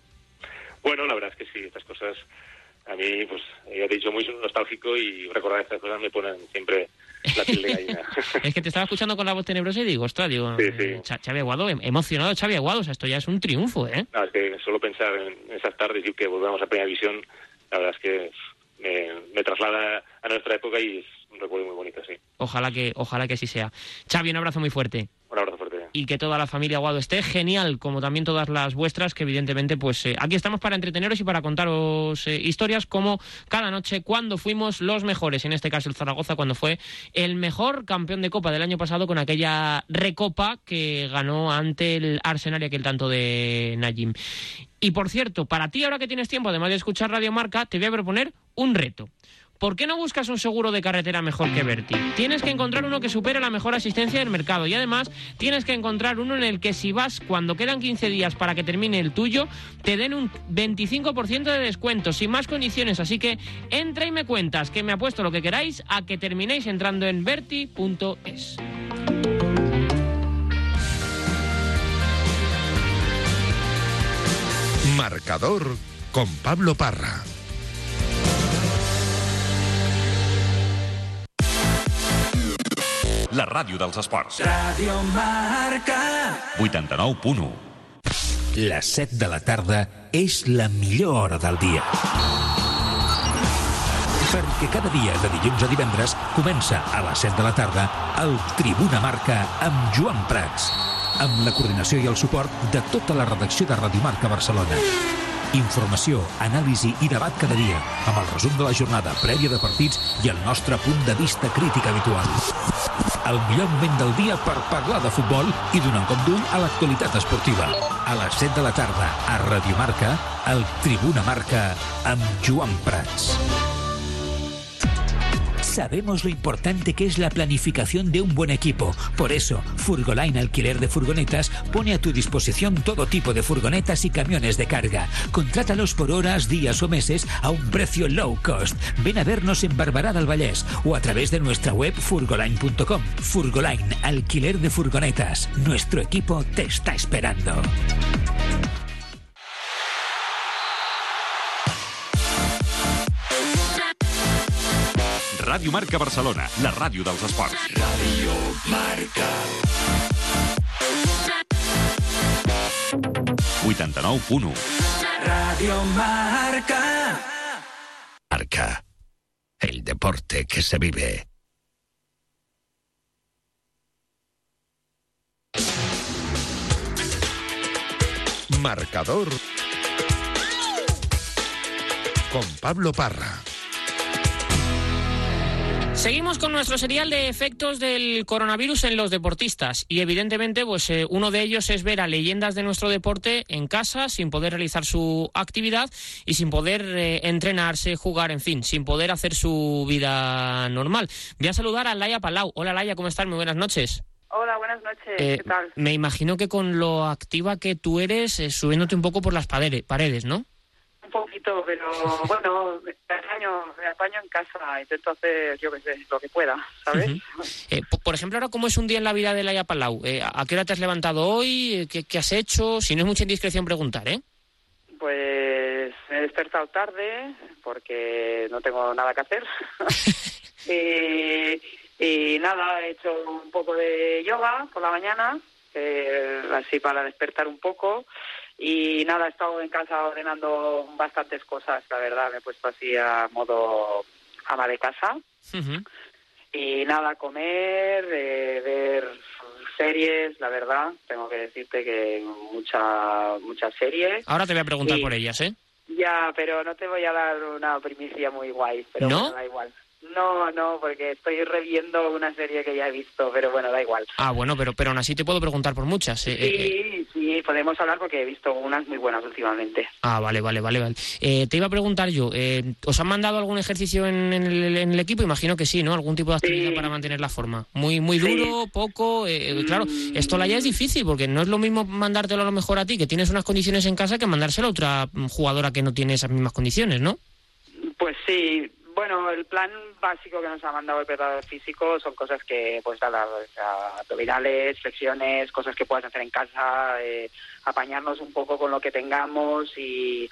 Bueno, la verdad es que sí, estas cosas a mí, pues, ya te he dicho, muy nostálgico y recordar estas cosas me ponen siempre la piel de gallina. Es que te estaba escuchando con la voz tenebrosa y digo, ostras, digo, Sí, sí. eh, Cha- Xavi Aguado, em- emocionado Xavi Aguado, o sea, esto ya es un triunfo, ¿eh? No, es que solo pensar en esas tardes y que volvamos a Primera Visión, la verdad es que me, me traslada a nuestra época y es un recuerdo muy bonito, sí. Ojalá que, ojalá que así sea. Xavi, un abrazo muy fuerte. Un abrazo fuerte. Y que toda la familia Aguado esté genial, como también todas las vuestras, que evidentemente, pues eh, aquí estamos para entreteneros y para contaros eh, historias como cada noche cuando fuimos los mejores, en este caso el Zaragoza, cuando fue el mejor campeón de Copa del año pasado con aquella recopa que ganó ante el Arsenal y aquel tanto de Najim. Y por cierto, para ti ahora que tienes tiempo, además de escuchar Radio Marca, te voy a proponer un reto. ¿Por qué no buscas un seguro de carretera mejor que Berti? Tienes que encontrar uno que supere la mejor asistencia del mercado y además tienes que encontrar uno en el que si vas cuando quedan 15 días para que termine el tuyo, te den un 25% de descuento sin más condiciones. Así que entra y me cuentas que me apuesto lo que queráis a que terminéis entrando en berti.es. Marcador con Pablo Parra. La ràdio dels esports. Radio Marca. 89.1. Les 7 de la tarda és la millor hora del dia. Perquè cada dia, de dilluns a divendres, comença a les 7 de la tarda el Tribuna Marca amb Joan Prats, amb la coordinació i el suport de tota la redacció de Radio Marca Barcelona. Informació, anàlisi i debat cada dia, amb el resum de la jornada prèvia de partits i el nostre punt de vista crític habitual. El millor moment del dia per parlar de futbol i donar un cop d'ull a l'actualitat esportiva. A les 7 de la tarda, a Radio Marca, el Tribuna Marca amb Joan Prats. Sabemos lo importante que es la planificación de un buen equipo. Por eso, Furgoline Alquiler de Furgonetas pone a tu disposición todo tipo de furgonetas y camiones de carga. Contrátalos por horas, días o meses a un precio low cost. Ven a vernos en Barbará del Vallès o a través de nuestra web furgoline.com. Furgoline Alquiler de Furgonetas. Nuestro equipo te está esperando. Ràdio Marca Barcelona, la ràdio dels esports. Ràdio Marca. 89.1 Radio Marca. Marca. El deporte que se vive. Marcador con Pablo Parra. Seguimos con nuestro serial de efectos del coronavirus en los deportistas y evidentemente pues eh, uno de ellos es ver a leyendas de nuestro deporte en casa sin poder realizar su actividad y sin poder eh, entrenarse, jugar, en fin, sin poder hacer su vida normal. Voy a saludar a Laia Palau. Hola Laia, ¿cómo estás? Muy buenas noches. Hola, buenas noches. Eh, ¿Qué tal? Me imagino que con lo activa que tú eres, subiéndote un poco por las paredes, paredes ¿no? Un poquito, pero bueno, me apaño, me apaño en casa, intento hacer, yo qué sé, lo que pueda, ¿sabes? Eh, po- por ejemplo, ahora, ¿cómo es un día en la vida de Laia Palau? Eh, ¿A qué hora te has levantado hoy? Eh, ¿Qué, qué has hecho? Si no es mucha indiscreción preguntar, ¿eh? Pues me he despertado tarde porque no tengo nada que hacer. y, y nada, he hecho un poco de yoga por la mañana, eh, así para despertar un poco. Y nada, he estado en casa ordenando bastantes cosas, la verdad, me he puesto así a modo ama de casa. Y nada, comer, eh, ver series, la verdad, tengo que decirte que mucha, muchas series. Ahora te voy a preguntar Y- por ellas, ¿eh? Ya, pero no te voy a dar una primicia muy guay, pero ¿No? bueno, da igual. No, no, porque estoy reviendo una serie que ya he visto, pero bueno, da igual. Ah, bueno, pero, pero aún así te puedo preguntar por muchas. eh, eh, eh. Sí, podemos hablar porque he visto unas muy buenas últimamente. Ah, vale, vale, vale, vale. Eh, te iba a preguntar yo, eh, ¿os han mandado algún ejercicio en, en el, en el equipo? Imagino que sí, ¿no? Algún tipo de actividad para mantener la forma. Muy muy duro, poco, claro. Esto la ya es difícil porque no es lo mismo mandártelo a lo mejor a ti, que tienes unas condiciones en casa, que mandárselo a otra jugadora que no tiene esas mismas condiciones, ¿no? Pues sí, bueno, el plan básico que nos ha mandado el preparador físico son cosas que, pues nada, abdominales, flexiones, cosas que puedas hacer en casa, eh, apañarnos un poco con lo que tengamos y,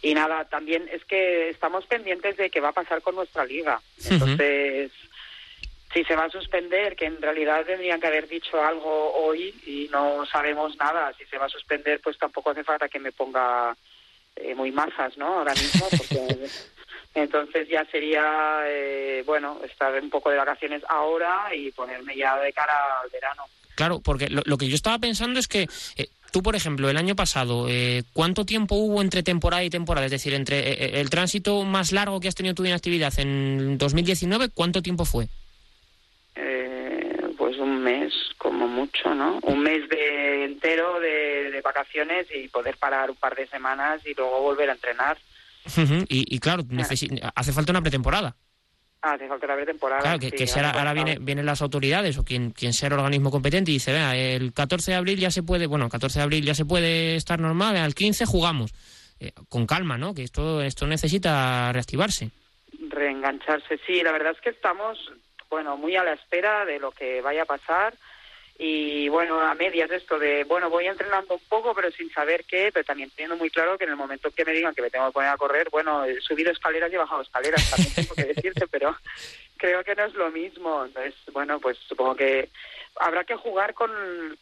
y nada, también es que estamos pendientes de qué va a pasar con nuestra liga. Entonces, si se va a suspender, que en realidad tendrían que haber dicho algo hoy y no sabemos nada, si se va a suspender, pues tampoco hace falta que me ponga eh, muy masas, ¿no? Ahora mismo, porque entonces ya sería, eh, bueno, estar un poco de vacaciones ahora y ponerme ya de cara al verano. Claro, porque lo, lo que yo estaba pensando es que eh, tú, por ejemplo, el año pasado, eh, ¿cuánto tiempo hubo entre temporada y temporada? Es decir, entre eh, eh, el tránsito más largo que has tenido tú de inactividad en 2019, ¿cuánto tiempo fue? Eh, pues un mes, como mucho, ¿no? Un mes de entero de, de vacaciones y poder parar un par de semanas y luego volver a entrenar. Ujú, y, y claro, hace falta una pretemporada. Ah, hace falta la pretemporada. Claro, que, sí, que si ahora, viene, vienen las autoridades o quien, quien sea el organismo competente y dice, vea, el 14 de abril ya se puede, bueno, el 14 de abril ya se puede estar normal, al 15 jugamos. Eh, con calma, ¿no? Que esto, esto necesita reactivarse. reengancharse. Sí, la verdad es que estamos, bueno, muy a la espera de lo que vaya a pasar y, bueno, a medias esto de, bueno, voy entrenando un poco pero sin saber qué, pero también teniendo muy claro que en el momento que me digan que me tengo que poner a correr, bueno, he subido escaleras y he bajado escaleras, también tengo que decirte, pero creo que no es lo mismo. Entonces, bueno, pues supongo que habrá que jugar con,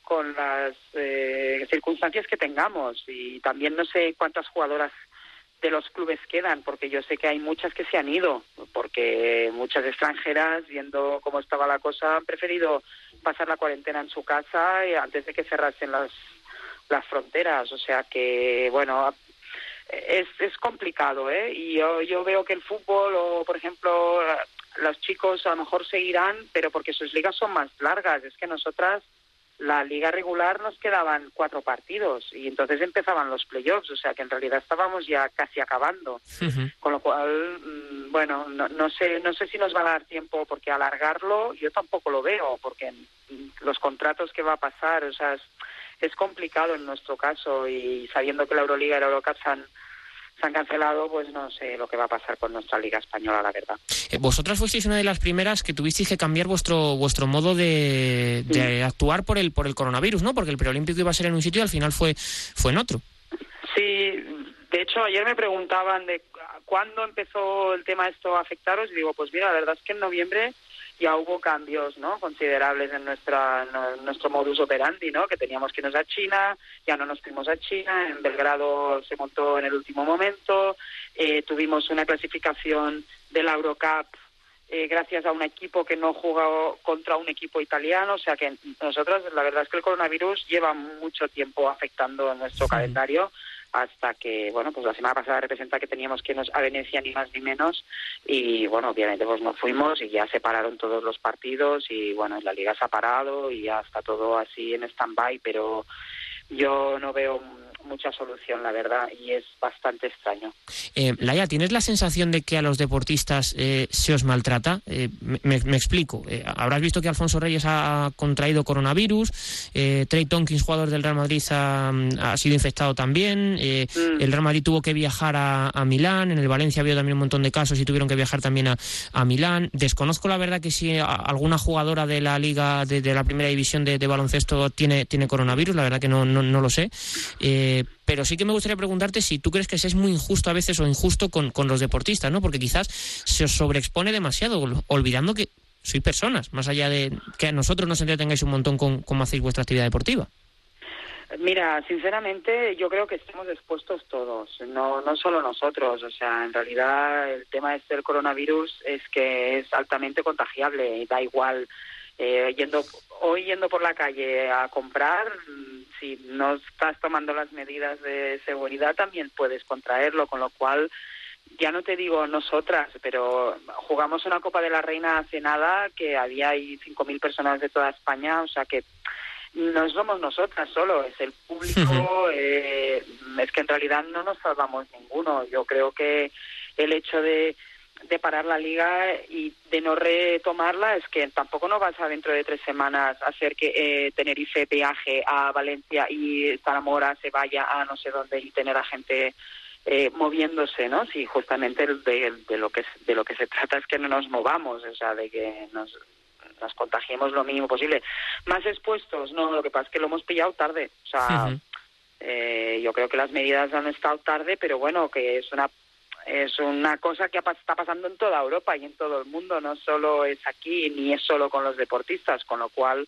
con las eh, circunstancias que tengamos y también no sé cuántas jugadoras de los clubes quedan, porque yo sé que hay muchas que se han ido, porque muchas extranjeras, viendo cómo estaba la cosa, han preferido pasar la cuarentena en su casa antes de que cerrasen las, las fronteras. O sea que, bueno, es, es complicado, ¿eh? Y yo, yo veo que el fútbol o, por ejemplo, los chicos a lo mejor seguirán, pero porque sus ligas son más largas. Es que nosotras, la liga regular nos quedaban cuatro partidos y entonces empezaban los playoffs, o sea que en realidad estábamos ya casi acabando. Con lo cual, mm, bueno, no, no sé no sé si nos va a dar tiempo porque alargarlo yo tampoco lo veo porque los contratos que va a pasar, o sea, es, es complicado en nuestro caso y sabiendo que la Euroliga y la Eurocup se han, se han cancelado, pues no sé lo que va a pasar con nuestra liga española, la verdad. Eh, vosotras fuisteis una de las primeras que tuvisteis que cambiar vuestro vuestro modo de, de actuar por el por el coronavirus, ¿no? Porque el preolímpico iba a ser en un sitio y al final fue fue en otro. Sí, de hecho ayer me preguntaban de ¿cuándo empezó el tema esto a afectaros? Y digo, pues mira, la verdad es que en noviembre ya hubo cambios ¿no? considerables en nuestra en nuestro modus operandi, ¿no? que teníamos que irnos a China, ya no nos fuimos a China, en Belgrado se montó en el último momento, eh, tuvimos una clasificación de la Eurocup eh, gracias a un equipo que no jugó contra un equipo italiano, o sea que nosotros la verdad es que el coronavirus lleva mucho tiempo afectando nuestro calendario hasta que, bueno, pues la semana pasada representa que teníamos que irnos a Venecia ni más ni menos y, bueno, obviamente pues nos fuimos y ya se pararon todos los partidos y, bueno, la liga se ha parado y ya está todo así en stand-by, pero yo no veo mucha solución, la verdad, y es bastante extraño. Eh, Laia, ¿tienes la sensación de que a los deportistas eh, se os maltrata? Eh, me, explico. Eh, habrás visto que Alfonso Reyes ha contraído coronavirus, Trey Tonkins, jugador del Real Madrid, ha, sido infectado también, mm. el Real Madrid tuvo que viajar a, Milán, en el Valencia había también un montón de casos y tuvieron que viajar también a, Milán. Desconozco la verdad que si alguna jugadora de la liga, de, la primera división de, baloncesto tiene, tiene coronavirus, la verdad que no, no, no lo sé. Eh, pero sí que me gustaría preguntarte si tú crees que es muy injusto a veces o injusto con, los deportistas, ¿no? Porque quizás se os sobreexpone demasiado, olvidando que sois personas, más allá de que a nosotros nos entretengáis un montón con cómo hacéis vuestra actividad deportiva. Mira, sinceramente yo creo que estamos expuestos todos, no, no solo nosotros, o sea, en realidad el tema este del coronavirus es que es altamente contagiable da igual eh, yendo hoy yendo por la calle a comprar, mm, si no estás tomando las medidas de seguridad también puedes contraerlo, con lo cual ya no te digo nosotras, pero jugamos una Copa de la Reina hace nada que había ahí 5.000 personas de toda España, o sea que no somos nosotras solo, es el público, eh, es que en realidad no nos salvamos ninguno. Yo creo que el hecho de de parar la liga y de no retomarla es que tampoco no vas a dentro de tres semanas hacer que eh, Tenerife viaje a Valencia y Zaramora se vaya a no sé dónde y tener a gente eh, moviéndose, ¿no? Si justamente de, de, lo que de lo que se trata es que no nos movamos, o sea, de que nos nos contagiemos lo mínimo posible. Más expuestos, no, lo que pasa es que lo hemos pillado tarde, o sea, eh, yo creo que las medidas han estado tarde, pero bueno, que es una es una cosa que está pasando en toda Europa y en todo el mundo, no solo es aquí ni es solo con los deportistas, con lo cual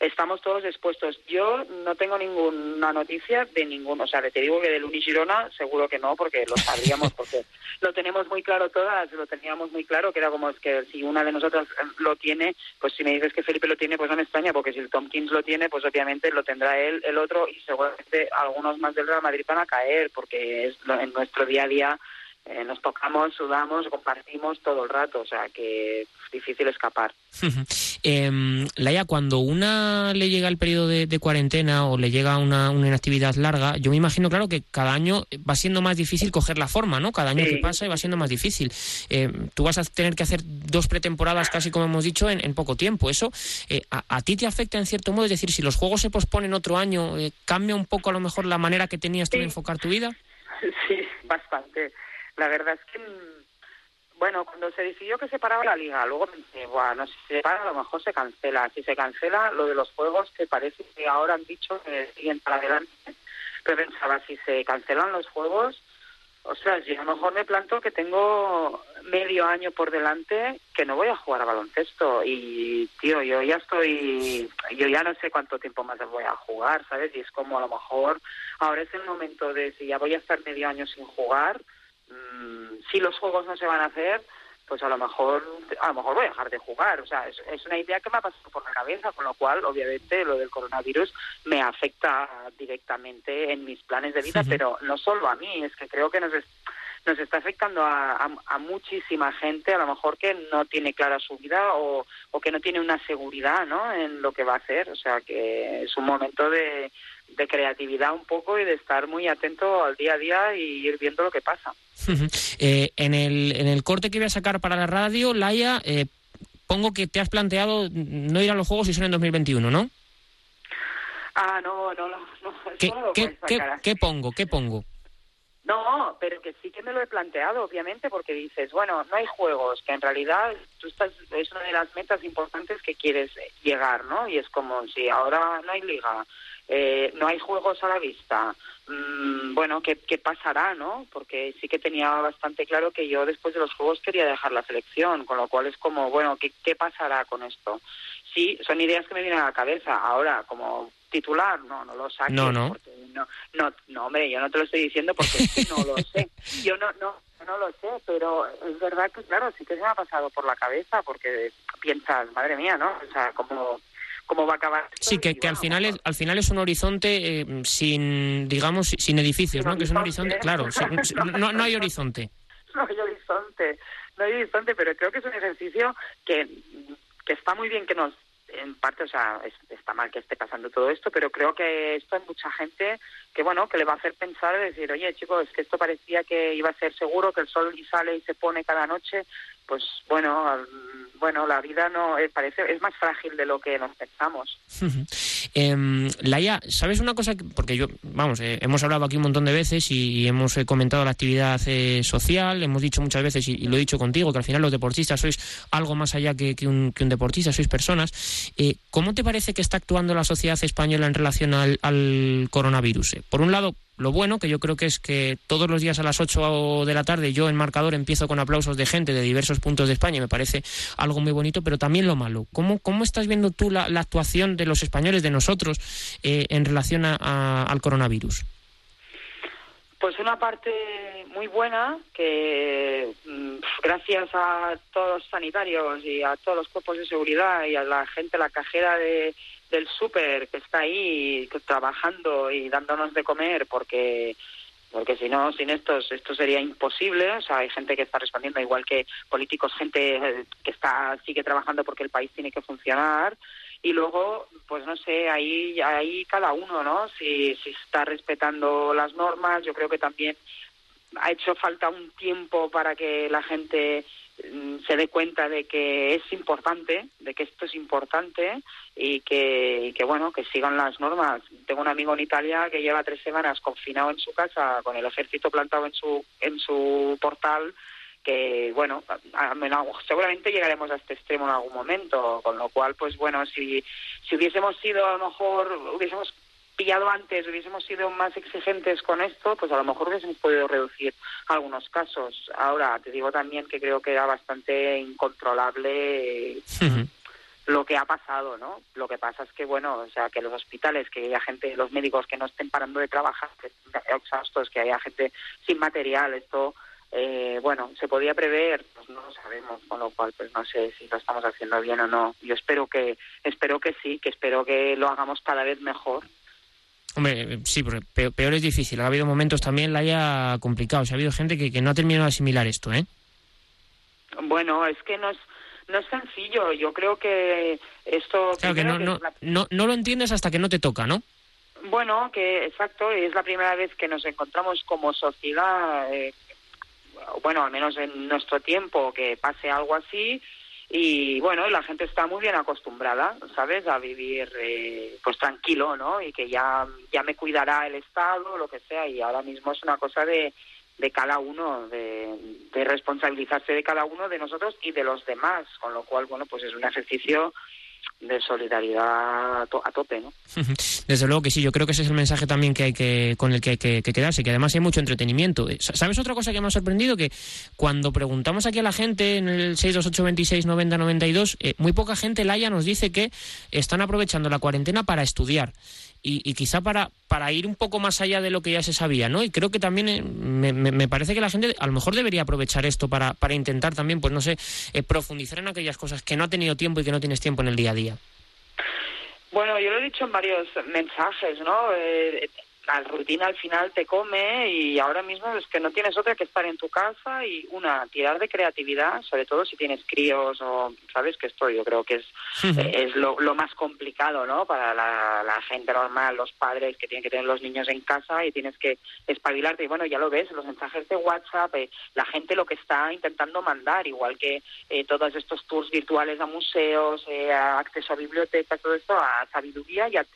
estamos todos expuestos. Yo no tengo ninguna noticia de ningún, o sea, te digo que del Unigirona seguro que no, porque lo sabríamos, porque lo tenemos muy claro todas, lo teníamos muy claro, que era como es que si una de nosotras lo tiene, pues si me dices que Felipe lo tiene, pues no me extraña, porque si el Tomkins lo tiene, pues obviamente lo tendrá él, el otro, y seguramente algunos más del Real Madrid van a caer, porque es en nuestro día a día eh, nos tocamos, sudamos, compartimos todo el rato, o sea que es difícil escapar. eh, Laia, cuando una le llega el periodo de, cuarentena o le llega una, una, inactividad larga, yo me imagino, claro, que cada año va siendo más difícil coger la forma, ¿no? Cada año que pasa va siendo más difícil. Eh, tú vas a tener que hacer dos pretemporadas, casi como hemos dicho, en, poco tiempo. ¿Eso eh, a, ti te afecta en cierto modo? Es decir, si los juegos se posponen otro año, ¿cambia un poco a lo mejor la manera que tenías tú de enfocar tu vida? Sí, bastante la verdad es que, mm, bueno, cuando se decidió que se paraba la liga, luego pensé, bueno, si se para a lo mejor se cancela. Si se cancela, lo de los juegos, que parece que ahora han dicho que siguen para adelante. Pero pensaba, si se cancelan los juegos, o sea, yo a lo mejor me planto que tengo medio año por delante que no voy a jugar a baloncesto y tío yo ya estoy yo ya no sé cuánto tiempo más voy a jugar sabes y es como a lo mejor ahora es el momento de si ya voy a estar medio año sin jugar Mm, si los juegos no se van a hacer, pues a lo mejor a lo mejor voy a dejar de jugar. O sea, es, una idea que me ha pasado por la cabeza, con lo cual, obviamente, lo del coronavirus me afecta directamente en mis planes de vida, pero no solo a mí, es que creo que nos, nos está afectando a, a, muchísima gente, a lo mejor que no tiene clara su vida o, o que no tiene una seguridad ¿no? en lo que va a hacer. O sea, que es un momento de de creatividad un poco y de estar muy atento al día a día y ir viendo lo que pasa. Eh, en, el, en el corte que voy a sacar para la radio, Laia, eh, pongo que te has planteado no ir a los Juegos si son en 2021, ¿no? Ah, no, no, no. ¿Qué, ¿qué, ¿qué, pongo? ¿Qué pongo? No, pero que sí que me lo he planteado, obviamente, porque dices, bueno, no hay juegos, que en realidad tú estás, es una de las metas importantes que quieres llegar, ¿no? Y es como si ahora no hay liga, eh, no hay juegos a la vista, mm, bueno, ¿qué, ¿qué pasará, no? Porque sí que tenía bastante claro que yo después de los juegos quería dejar la selección, con lo cual es como, bueno, ¿qué, qué pasará con esto? Sí, son ideas que me vienen a la cabeza. Ahora, como titular, no, no lo saques. No, no. porque no, no, no, hombre, yo no te lo estoy diciendo porque no lo sé. Yo no, no, no lo sé, pero es verdad que, claro, sí que se me ha pasado por la cabeza porque piensas, madre mía, ¿no? O sea, cómo, cómo va a acabar. esto? Sí, que, que al final es al final es un horizonte eh, sin digamos sin edificios, ¿no? Que es un horizonte, claro, sin- sin- no, no hay horizonte. no hay horizonte, no hay horizonte, pero creo que es un ejercicio que, que está muy bien que nos, en parte, o sea, es- está mal que esté pasando todo esto, pero creo que esto hay mucha gente que, bueno, que le va a hacer pensar decir, oye, chicos, es que esto parecía que iba a ser seguro, que el sol sale y se pone cada noche, pues bueno, bueno, la vida no, eh, parece, es más frágil de lo que nos pensamos. Em, Laia, ¿sabes una cosa? que- Porque yo, vamos, eh, hemos hablado aquí un montón de veces y, hemos eh, comentado la actividad eh, social, hemos dicho muchas veces, y, lo he dicho contigo, que al final los deportistas sois algo más allá que, un, deportista, sois personas. Eh, ¿Cómo te parece que está actuando la sociedad española en relación al, coronavirus? Eh, por un lado, lo bueno, que yo creo que es que todos los días a las 8 de la tarde yo en marcador empiezo con aplausos de gente de diversos puntos de España me parece algo muy bonito, pero también lo malo. ¿Cómo, cómo estás viendo tú la, actuación de los españoles, nosotros, eh, en relación a- al coronavirus? Pues una parte muy buena que mm, gracias a todos los sanitarios y a todos los cuerpos de seguridad y a la gente, la cajera de, del súper que está ahí trabajando y dándonos de comer porque porque si no, sin estos, esto sería imposible. O sea, hay gente que está respondiendo, igual que políticos, gente eh, que está sigue trabajando porque el país tiene que funcionar. Y luego, pues no sé, ahí, ahí cada uno, ¿no? Si, si está respetando las normas, yo creo que también ha hecho falta un tiempo para que la gente mm, se dé cuenta de que es importante, de que esto es importante y que, y que bueno, que sigan las normas. Tengo un amigo en Italia que lleva tres semanas confinado en su casa con el ejército plantado en su en su portal que bueno, seguramente llegaremos a este extremo en algún momento, con lo cual pues bueno, si si hubiésemos sido a lo mejor hubiésemos pillado antes, hubiésemos sido más exigentes con esto, pues a lo mejor hubiésemos podido reducir algunos casos. Ahora, te digo también que creo que era bastante incontrolable lo que ha pasado, ¿no? Lo que pasa es que, bueno, o sea, que los hospitales, que haya gente, los médicos que no estén parando de trabajar, que estén exhaustos, que haya gente sin material, esto, eh, bueno, se podía prever, pues no lo sabemos, con lo cual, pues no sé si lo estamos haciendo bien o no. Yo espero que, espero que sí, que espero que lo hagamos cada vez mejor. Hombre, eh, sí, porque pe- peor es difícil. Ha habido momentos también, Laia, complicados. Ha habido gente que, que no ha terminado de asimilar esto, ¿eh? Bueno, es que no es, no es sencillo. Yo creo que esto... Claro que no, no, la- no, no lo entiendes hasta que no te toca, ¿no? Bueno, que exacto, es la primera vez que nos encontramos como sociedad, eh, bueno, al menos en nuestro tiempo, que pase algo así. Y bueno, la gente está muy bien acostumbrada, ¿sabes?, a vivir eh, pues tranquilo, ¿no? Y que ya, ya me cuidará el Estado, lo que sea. Y ahora mismo es una cosa de, de cada uno, de, de responsabilizarse de cada uno, de nosotros y de los demás. Con lo cual, bueno, pues es un ejercicio de solidaridad a, to- a tope, ¿no? Desde luego que sí, yo creo que ese es el mensaje también que hay que con el que hay que, que quedarse, que además hay mucho entretenimiento. Eh, sa- ¿Sabes otra cosa que me ha sorprendido? Que cuando preguntamos aquí a la gente en el 628 26 90 92, eh, muy poca gente, Laia, nos dice que están aprovechando la cuarentena para estudiar. Y, y quizá para, para ir un poco más allá de lo que ya se sabía, ¿no? Y creo que también eh, me, me- me parece que la gente a lo mejor debería aprovechar esto para, para intentar también, pues no sé, eh, profundizar en aquellas cosas que no ha tenido tiempo y que no tienes tiempo en el día a día. Bueno, yo lo he dicho en varios mensajes, ¿no? Eh, la rutina al final te come y ahora mismo es que no tienes otra que estar en tu casa y una, tirar de creatividad, sobre todo si tienes críos o, ¿sabes? Que esto yo creo que es, eh, es lo, lo más complicado, ¿no? Para la, la gente normal, los padres que tienen que tener los niños en casa y tienes que espabilarte. Y bueno, ya lo ves, los mensajes de WhatsApp, eh, la gente lo que está intentando mandar, igual que eh, todos estos tours virtuales a museos, eh, a acceso a bibliotecas, todo esto, a sabiduría y a-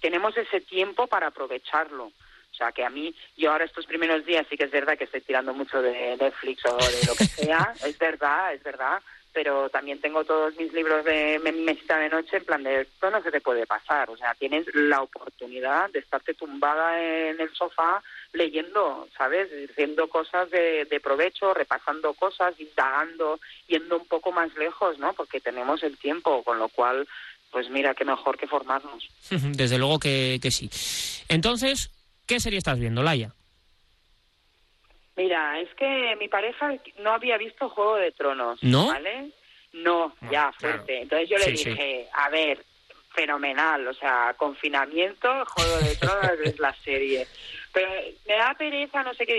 tenemos ese tiempo para aprovecharlo. O O sea, que a mí, yo ahora estos primeros días sí que es verdad que estoy tirando mucho de Netflix o de lo que sea, es verdad, es verdad, pero también tengo todos mis libros de mesita de noche en plan de esto no se te puede pasar, o sea, tienes la oportunidad de estarte tumbada en el sofá leyendo, ¿sabes? Diciendo cosas de, de provecho, repasando cosas, indagando, yendo un poco más lejos, ¿no? Porque tenemos el tiempo, con lo cual, pues mira, qué mejor que formarnos. Desde luego que, que sí. Entonces, ¿qué serie estás viendo, Laia? Mira, es que mi pareja no había visto Juego de Tronos, ¿No? ¿vale? No, ya, fuerte. Entonces yo le Sí, sí. dije, a ver, fenomenal, o sea, confinamiento, Juego de Tronos es la serie. Pero me da pereza, no sé qué,